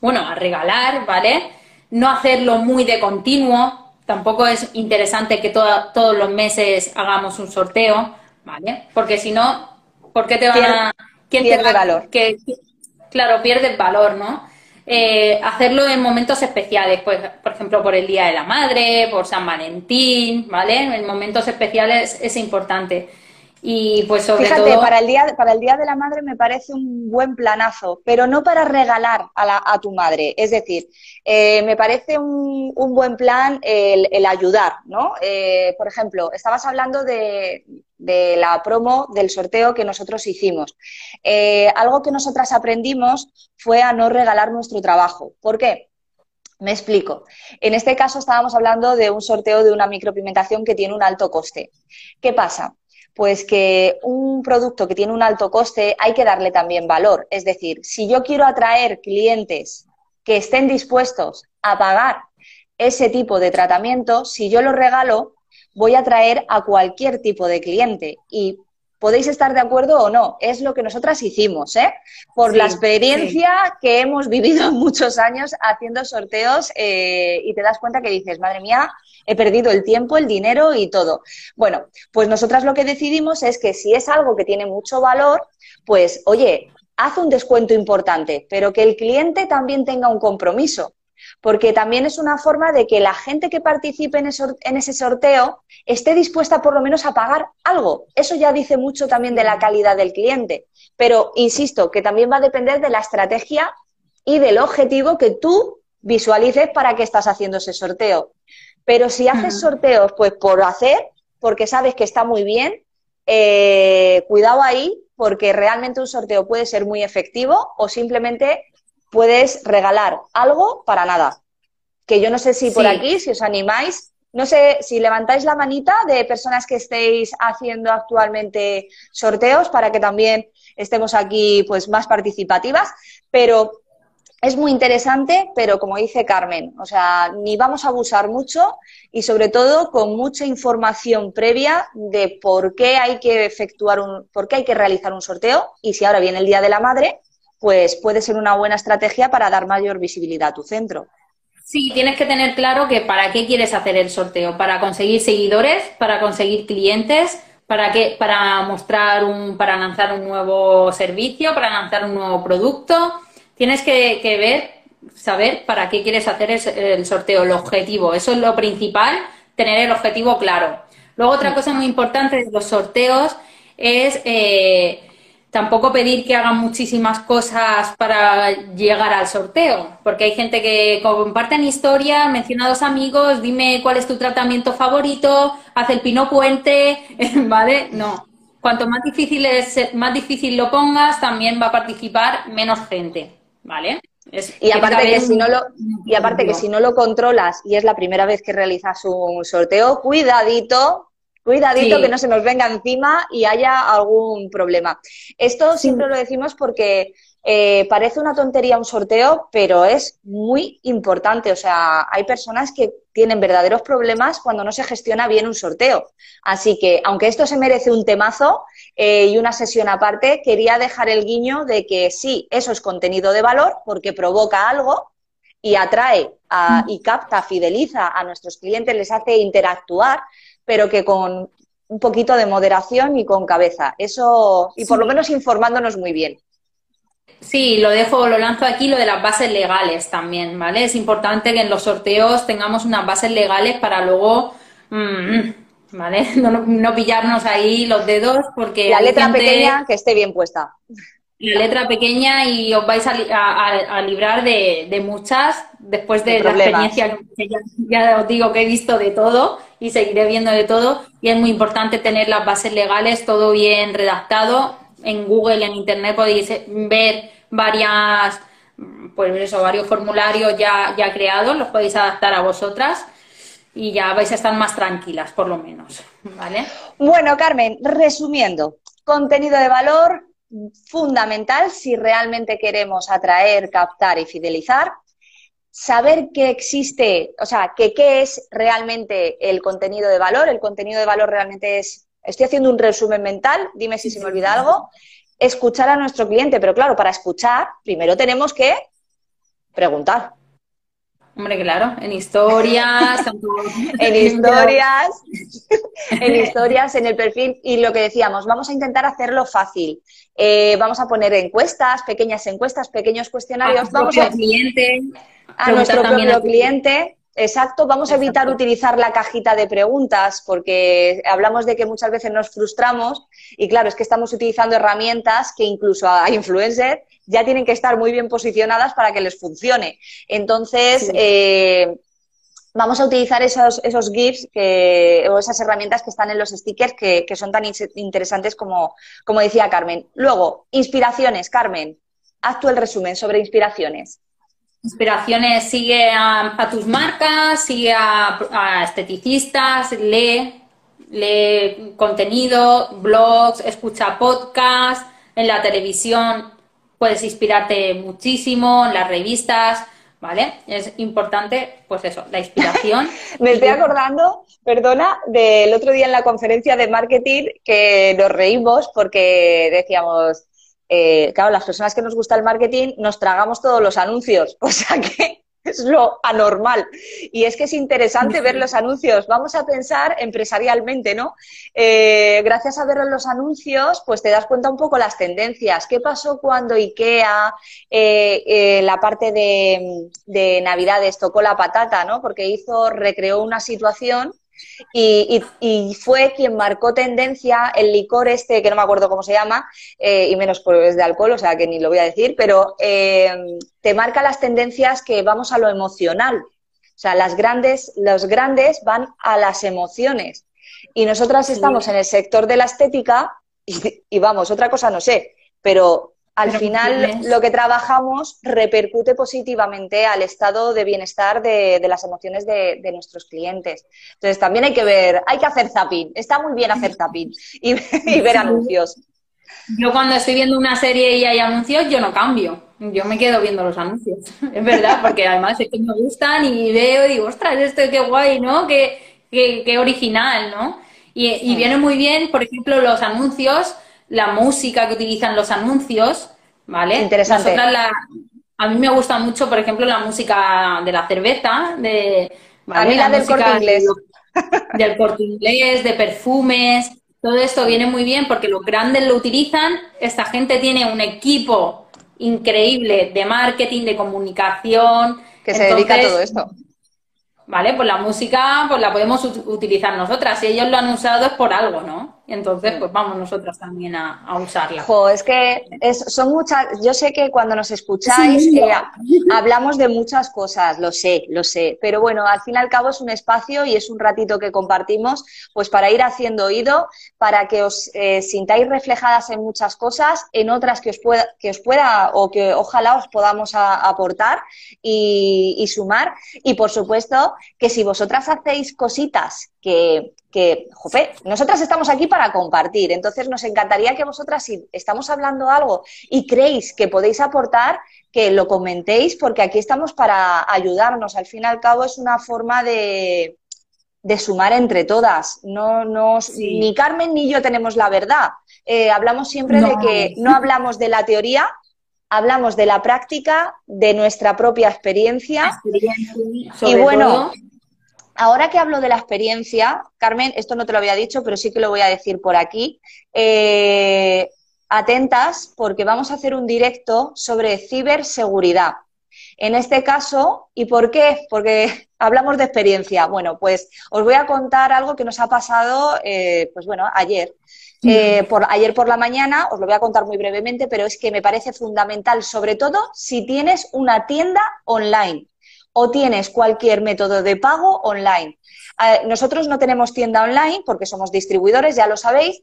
bueno, a regalar, ¿vale? No hacerlo muy de continuo, tampoco es interesante que todos los meses hagamos un sorteo, ¿vale? Porque si no, ¿Por qué te van a...? ¿Quién pierde valor. Que, claro, pierdes valor, ¿no? Eh, hacerlo en momentos especiales, pues, por ejemplo, por el Día de la Madre, por San Valentín, ¿vale? En momentos especiales es importante. Y pues sobre Fíjate, para, el día, para el Día de la Madre me parece un buen planazo, pero no para regalar a, tu madre. Es decir, eh, me parece un, buen plan el, ayudar, ¿no? Eh, por ejemplo, estabas hablando de, la promo del sorteo que nosotros hicimos. Eh, algo que nosotras aprendimos fue a no regalar nuestro trabajo. ¿Por qué? Me explico. En este caso estábamos hablando de un sorteo de una micropigmentación que tiene un alto coste. ¿Qué pasa? pues que un producto que tiene un alto coste hay que darle también valor. Es decir, si yo quiero atraer clientes que estén dispuestos a pagar ese tipo de tratamiento, si yo lo regalo, voy a atraer a cualquier tipo de cliente. Y podéis estar de acuerdo o no, es lo que nosotras hicimos, ¿eh? Por la experiencia que hemos vivido muchos años haciendo sorteos eh, y te das cuenta que dices, madre mía, he perdido el tiempo, el dinero y todo. Bueno, pues nosotras lo que decidimos es que si es algo que tiene mucho valor, pues oye, haz un descuento importante, pero que el cliente también tenga un compromiso porque también es una forma de que la gente que participe en ese sorteo esté dispuesta por lo menos a pagar algo. Eso ya dice mucho también de la calidad del cliente. Pero, insisto, que también va a depender de la estrategia y del objetivo que tú visualices para que estás haciendo ese sorteo. Pero si haces sorteos, pues por hacer, porque sabes que está muy bien, eh, cuidado ahí, porque realmente un sorteo puede ser muy efectivo o simplemente puedes regalar algo para nada. Que yo no sé si por aquí, si os animáis, no sé si levantáis la manita de personas que estéis haciendo actualmente sorteos para que también estemos aquí pues más participativas, pero es muy interesante, pero como dice Carmen, o sea, ni vamos a abusar mucho y sobre todo con mucha información previa de por qué hay que efectuar un, por qué hay que realizar un sorteo y si ahora viene el Día de la Madre, pues puede ser una buena estrategia para dar mayor visibilidad a tu centro. Sí, tienes que tener claro que para qué quieres hacer el sorteo, para conseguir seguidores, para conseguir clientes, para qué, para mostrar un, para lanzar un nuevo servicio, para lanzar un nuevo producto. Tienes que, ver, saber para qué quieres hacer el, sorteo, el objetivo. Eso es lo principal, tener el objetivo claro. Luego otra cosa muy importante de los sorteos es eh, tampoco pedir que hagan muchísimas cosas para llegar al sorteo, porque hay gente que comparten historia, menciona a dos amigos, dime cuál es tu tratamiento favorito, haz el pino puente, ¿vale? No. Cuanto más difícil es, más difícil lo pongas, también va a participar menos gente, ¿vale? y aparte que si no lo y aparte que si no lo controlas y es la primera vez que realizas un sorteo, cuidadito Cuidadito que no se nos venga encima y haya algún problema. Esto siempre lo decimos porque eh, parece una tontería un sorteo, pero es muy importante. O sea, hay personas que tienen verdaderos problemas cuando no se gestiona bien un sorteo. Así que, aunque esto se merece un temazo eh, y una sesión aparte, quería dejar el guiño de que sí, eso es contenido de valor porque provoca algo y atrae a, y capta, fideliza a nuestros clientes, les hace interactuar, pero que con un poquito de moderación y con cabeza. Eso, y por lo menos informándonos muy bien. Sí, lo dejo, lo lanzo aquí, lo de las bases legales también, ¿vale? Es importante que en los sorteos tengamos unas bases legales para luego, mm, ¿vale? No, pillarnos ahí los dedos porque... La letra pequeña que esté bien puesta la letra pequeña y os vais a, librar de, muchas después de, la experiencia que ya, os digo que he visto de todo y seguiré viendo de todo. Y es muy importante tener las bases legales todo bien redactado. En Google en internet podéis ver varias pues eso varios formularios ya ya creados los podéis adaptar a vosotras y ya vais a estar más tranquilas por lo menos vale bueno Carmen resumiendo contenido de valor fundamental si realmente queremos atraer, captar y fidelizar. Saber que existe, o sea, que qué es realmente el contenido de valor. El contenido de valor realmente es, estoy haciendo un resumen mental, dime si se me olvida algo. Escuchar a nuestro cliente, pero claro, para escuchar, primero tenemos que preguntar. Hombre, claro, en historias, en historias, en historias, en el perfil y lo que decíamos, vamos a intentar hacerlo fácil. Eh, vamos a poner encuestas, pequeñas encuestas, pequeños cuestionarios. A vamos a cliente, a nuestro propio cliente. Exacto, vamos a evitar utilizar la cajita de preguntas porque hablamos de que muchas veces nos frustramos y claro, es que estamos utilizando herramientas que incluso a influencers ya tienen que estar muy bien posicionadas para que les funcione. Entonces, eh, vamos a utilizar esos, esos GIFs que, o esas herramientas que están en los stickers que, son tan interesantes como, como decía Carmen. Luego, inspiraciones, Carmen. Haz tú el resumen sobre inspiraciones. Inspiraciones, sigue a, tus marcas, sigue a, esteticistas, lee, lee contenido, blogs, escucha podcasts, en la televisión puedes inspirarte muchísimo, en las revistas, ¿vale? Es importante, pues eso, la inspiración. Me estoy acordando, perdona, del otro día en la conferencia de marketing que nos reímos porque decíamos, eh, claro, las personas que nos gusta el marketing nos tragamos todos los anuncios, o sea que es lo anormal. Y es que es interesante ver los anuncios. Vamos a pensar empresarialmente, ¿no? Eh, gracias a ver los anuncios, pues te das cuenta un poco las tendencias. ¿Qué pasó cuando IKEA, eh, la parte de, de Navidades, tocó la patata, ¿no? Porque hizo, recreó una situación y, fue quien marcó tendencia el licor este, que no me acuerdo cómo se llama, eh, y menos pues es de alcohol, o sea que ni lo voy a decir, pero eh, te marca las tendencias que vamos a lo emocional. O sea, las grandes, los grandes van a las emociones. Y nosotras estamos en el sector de la estética y, y vamos, otra cosa no sé, pero al final lo que trabajamos repercute positivamente al estado de bienestar de, las emociones de, nuestros clientes. Entonces también hay que ver, hay que hacer zapping, está muy bien hacer zapping y, ver anuncios. Yo cuando estoy viendo una serie y hay anuncios, yo no cambio, yo me quedo viendo los anuncios, es verdad, porque además es que me gustan y veo y digo, ostras, esto qué guay, ¿no? Qué, qué, original, ¿no? Y, y viene muy bien, por ejemplo, los anuncios la música que utilizan los anuncios, ¿vale? Interesante. a mí me gusta mucho, por ejemplo, la música de la cerveza, de... A mí la, del corte inglés. Del corte inglés, de perfumes, todo esto viene muy bien porque los grandes lo utilizan, esta gente tiene un equipo increíble de marketing, de comunicación. Que se dedica a todo esto. ¿Vale? Pues la música pues la podemos utilizar nosotras. Si ellos lo han usado es por algo, ¿no? Entonces, pues vamos nosotras también a, usarla. es que son muchas, yo sé que cuando nos escucháis eh, hablamos de muchas cosas, lo sé, lo sé, pero bueno, al fin y al cabo es un espacio y es un ratito que compartimos, pues para ir haciendo oído, para que os eh, sintáis reflejadas en muchas cosas, en otras que os pueda, que os pueda o que ojalá os podamos aportar y, y sumar. Y por supuesto que si vosotras hacéis cositas que, que, jope, nosotras estamos aquí para compartir, entonces nos encantaría que vosotras, si estamos hablando algo y creéis que podéis aportar, que lo comentéis, porque aquí estamos para ayudarnos. Al fin y al cabo es una forma de, de sumar entre todas. No, no, Ni Carmen ni yo tenemos la verdad. Eh, hablamos siempre de que no hablamos de la teoría, hablamos de la práctica, de nuestra propia experiencia. y bueno, Ahora que hablo de la experiencia, Carmen, esto no te lo había dicho, pero sí que lo voy a decir por aquí. Eh, atentas porque vamos a hacer un directo sobre ciberseguridad. En este caso, ¿y por qué? Porque hablamos de experiencia. Bueno, pues os voy a contar algo que nos ha pasado, eh, pues bueno, ayer. Eh, por, ayer por la mañana, os lo voy a contar muy brevemente, pero es que me parece fundamental, sobre todo si tienes una tienda online o tienes cualquier método de pago online. Nosotros no tenemos tienda online porque somos distribuidores, ya lo sabéis,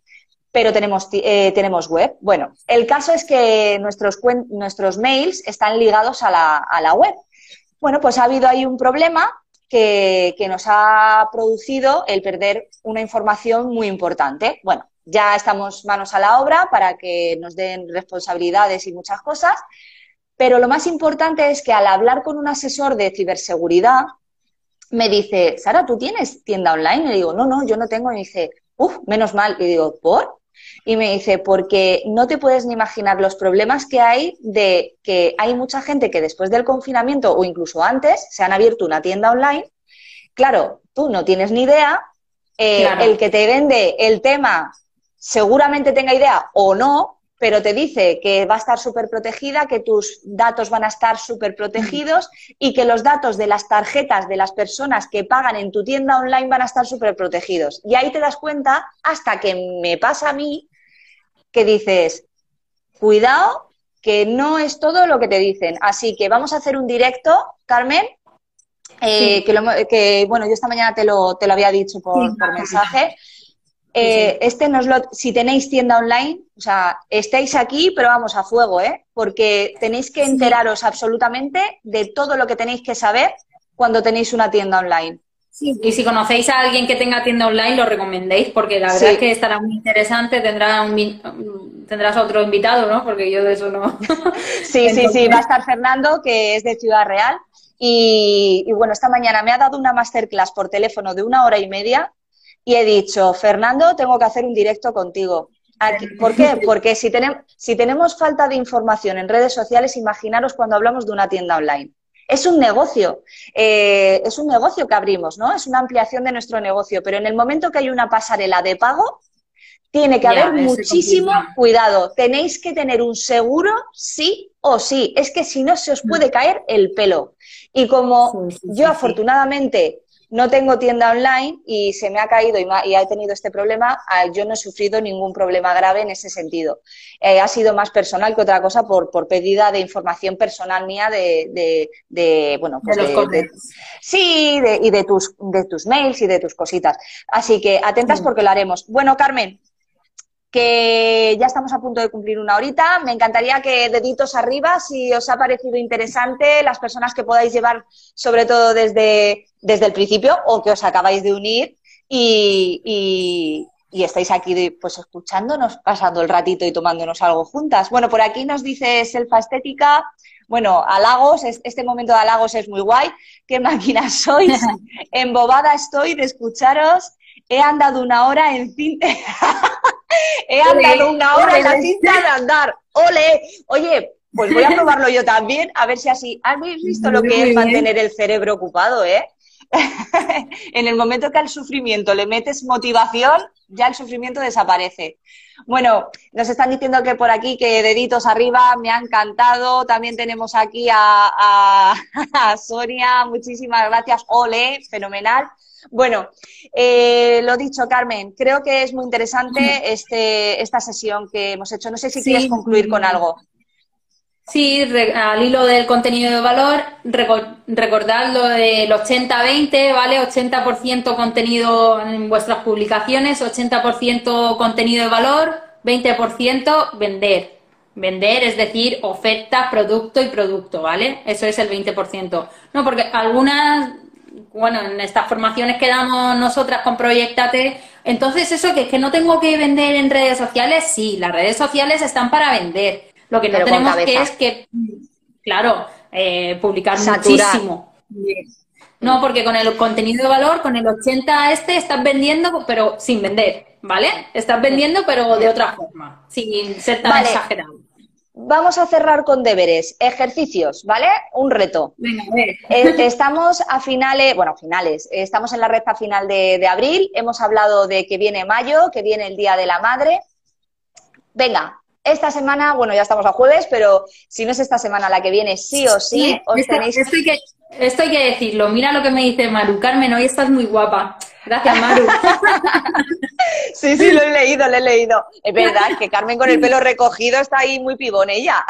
pero tenemos, eh, tenemos web. Bueno, el caso es que nuestros, nuestros mails están ligados a la, a la web. Bueno, pues ha habido ahí un problema que, que, nos ha producido el perder una información muy importante. Bueno, ya estamos manos a la obra para que nos den responsabilidades y muchas cosas, pero lo más importante es que al hablar con un asesor de ciberseguridad, me dice, Sara, ¿tú tienes tienda online? Y le digo, no, no, yo no tengo. Y me dice, uff, menos mal. Y digo, ¿por? Y me dice, porque no te puedes ni imaginar los problemas que hay de que hay mucha gente que después del confinamiento o incluso antes se han abierto una tienda online. Claro, tú no tienes ni idea. Eh, el que te vende el tema seguramente tenga idea o no, pero te dice que va a estar súper protegida, que tus datos van a estar súper protegidos y que los datos de las tarjetas de las personas que pagan en tu tienda online van a estar súper protegidos. Y ahí te das cuenta, hasta que me pasa a mí, que dices, cuidado, que no es todo lo que te dicen. Así que vamos a hacer un directo, Carmen, eh, que, bueno, yo esta mañana te lo, te lo había dicho por, mensaje. Eh, este nos lo, si tenéis tienda online, o sea, estáis aquí, pero vamos a fuego, ¿eh? Porque tenéis que enteraros absolutamente de todo lo que tenéis que saber cuando tenéis una tienda online. Y si conocéis a alguien que tenga tienda online, lo recomendéis, porque la verdad es que estará muy interesante, tendrá un, tendrás otro invitado, ¿no? Porque yo de eso no. sí, sí, sí, va a estar Fernando, que es de Ciudad Real. Y, y, bueno, esta mañana me ha dado una masterclass por teléfono de una hora y media y he dicho, Fernando, tengo que hacer un directo contigo. ¿Por qué? Porque si tenemos, si tenemos falta de información en redes sociales, imaginaros cuando hablamos de una tienda online. Es un negocio, eh, es un negocio que abrimos, ¿no? Es una ampliación de nuestro negocio, pero en el momento que hay una pasarela de pago, tiene que haber muchísimo cuidado. Tenéis que tener un seguro sí o sí. Es que si no, se os puede caer el pelo. Y como yo afortunadamente no tengo tienda online y se me ha caído y, y he tenido este problema, ah, yo no he sufrido ningún problema grave en ese sentido. Eh, ha sido más personal que otra cosa por, por pérdida de información personal mía de, de, bueno, pues de, sí, y de tus, de tus mails y de tus cositas. Así que atentas porque lo haremos. Bueno, Carmen, que ya estamos a punto de cumplir una horita. Me encantaría que deditos arriba, si os ha parecido interesante, las personas que podáis llevar, sobre todo desde, desde el principio, o que os acabáis de unir y, y, estáis aquí pues escuchándonos, pasando el ratito y tomándonos algo juntas. Bueno, por aquí nos dice Selfa Estética, bueno, halagos, este momento de halagos es muy guay. ¿Qué máquinas sois? Embobada estoy de escucharos. He andado una hora en cinta. He andado una hora en la cinta de andar. ¡Ole! Oye, pues voy a probarlo yo también, a ver si así. ¿Habéis visto lo que es mantener el cerebro ocupado, eh? en el momento que al sufrimiento le metes motivación, ya el sufrimiento desaparece. Bueno, nos están diciendo que por aquí que deditos arriba, me ha encantado. También tenemos aquí a, a Sonia, muchísimas gracias. Ole, fenomenal. Bueno, eh, lo dicho, Carmen, creo que es muy interesante este, esta sesión que hemos hecho. No sé si quieres concluir con algo. Sí, al hilo del contenido de valor, recordad lo del 80-20, ¿vale? 80% contenido en vuestras publicaciones, 80% contenido de valor, 20% vender. Vender es decir, oferta, producto y producto, ¿vale? Eso es el 20%. No, porque algunas bueno, en estas formaciones que damos nosotras con Proyectate, entonces eso que es que no tengo que vender en redes sociales, sí, las redes sociales están para vender. Lo que no tenemos que es que, claro, eh, publicar muchísimo. No, porque con el contenido de valor, con el 80 este, estás vendiendo, pero sin vender, ¿vale? Estás vendiendo, pero de otra forma, sin ser tan exagerado. Vamos a cerrar con deberes, ejercicios, ¿vale? Un reto. Eh, estamos a finales, bueno, finales, estamos en la recta final de, abril, hemos hablado de que viene mayo, que viene el Día de la Madre. Venga, esta semana, bueno, ya estamos a jueves, pero si no es esta semana, la que viene sí o sí, os tenéis... que, esto hay que decirlo, mira lo que me dice Maru, Carmen, hoy estás muy guapa. Gracias, Maru. sí, sí, lo he leído, lo he leído. Es verdad que Carmen con el pelo recogido está ahí muy pibón ella.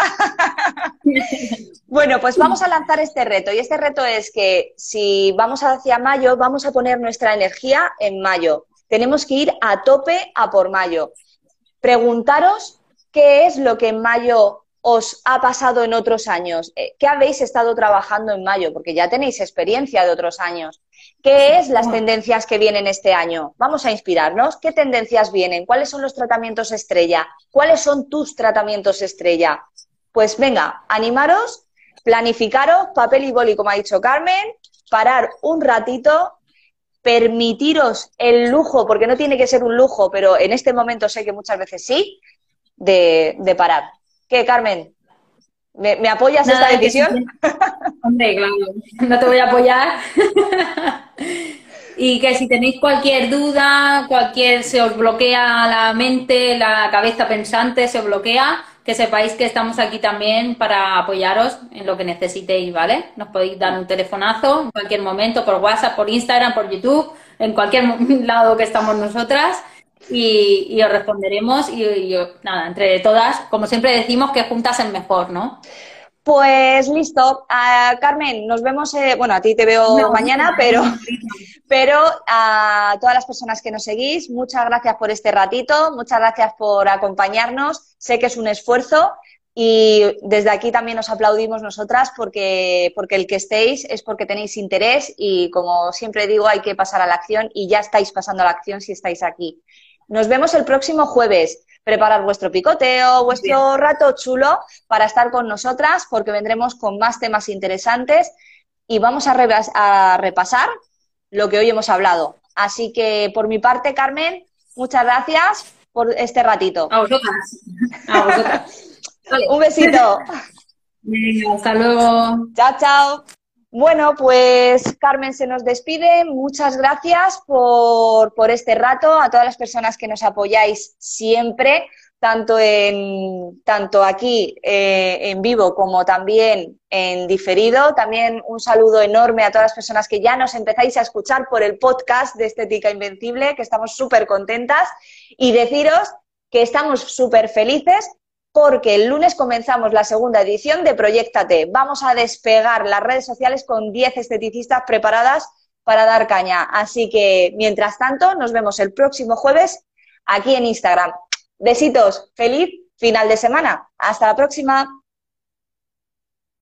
bueno, pues vamos a lanzar este reto. Y este reto es que si vamos hacia mayo, vamos a poner nuestra energía en mayo. Tenemos que ir a tope a por mayo. Preguntaros qué es lo que en mayo os ha pasado en otros años? Eh, ¿Qué habéis estado trabajando en mayo? Porque ya tenéis experiencia de otros años. ¿Qué es las tendencias que vienen este año? Vamos a inspirarnos. ¿Qué tendencias vienen? ¿Cuáles son los tratamientos estrella? ¿Cuáles son tus tratamientos estrella? Pues venga, animaros, planificaros, papel y boli, como ha dicho Carmen, parar un ratito, permitiros el lujo, porque no tiene que ser un lujo, pero en este momento sé que muchas veces sí, de, de parar. ¿Qué, Carmen? ¿Me, apoyas esta decisión? Hombre, claro, no te voy a apoyar. Y que si tenéis cualquier duda, cualquier se os bloquea la mente, la cabeza pensante se bloquea, que sepáis que estamos aquí también para apoyaros en lo que necesitéis, ¿vale? Nos podéis dar un telefonazo en cualquier momento, por WhatsApp, por Instagram, por YouTube, en cualquier lado que estamos nosotras y, os responderemos y, nada, entre todas, como siempre decimos, que juntas es mejor, ¿no? Pues listo. Ah, Carmen, nos vemos, eh, bueno, a ti te veo mañana, pero, pero a todas las personas que nos seguís, muchas gracias por este ratito, muchas gracias por acompañarnos. Sé que es un esfuerzo y desde aquí también os aplaudimos nosotras porque, porque el que estéis es porque tenéis interés y como siempre digo, hay que pasar a la acción y ya estáis pasando a la acción si estáis aquí. Nos vemos el próximo jueves. Preparad vuestro picoteo, vuestro rato chulo para estar con nosotras porque vendremos con más temas interesantes y vamos a, a repasar lo que hoy hemos hablado. Así que por mi parte, Carmen, muchas gracias por este ratito. A vosotras. A vosotras. Un besito. hasta luego. Chao, chao. Bueno, pues Carmen se nos despide. Muchas gracias por, este rato, a todas las personas que nos apoyáis siempre, tanto, en, tanto aquí eh, en vivo como también en diferido. También un saludo enorme a todas las personas que ya nos empezáis a escuchar por el podcast de Estética Invencible, que estamos súper contentas. Y deciros que estamos súper felices porque el lunes comenzamos la segunda edición de Proyectate. Vamos a despegar las redes sociales con 10 esteticistas preparadas para dar caña. Así que, mientras tanto, nos vemos el próximo jueves aquí en Instagram. Besitos, feliz final de semana. Hasta la próxima.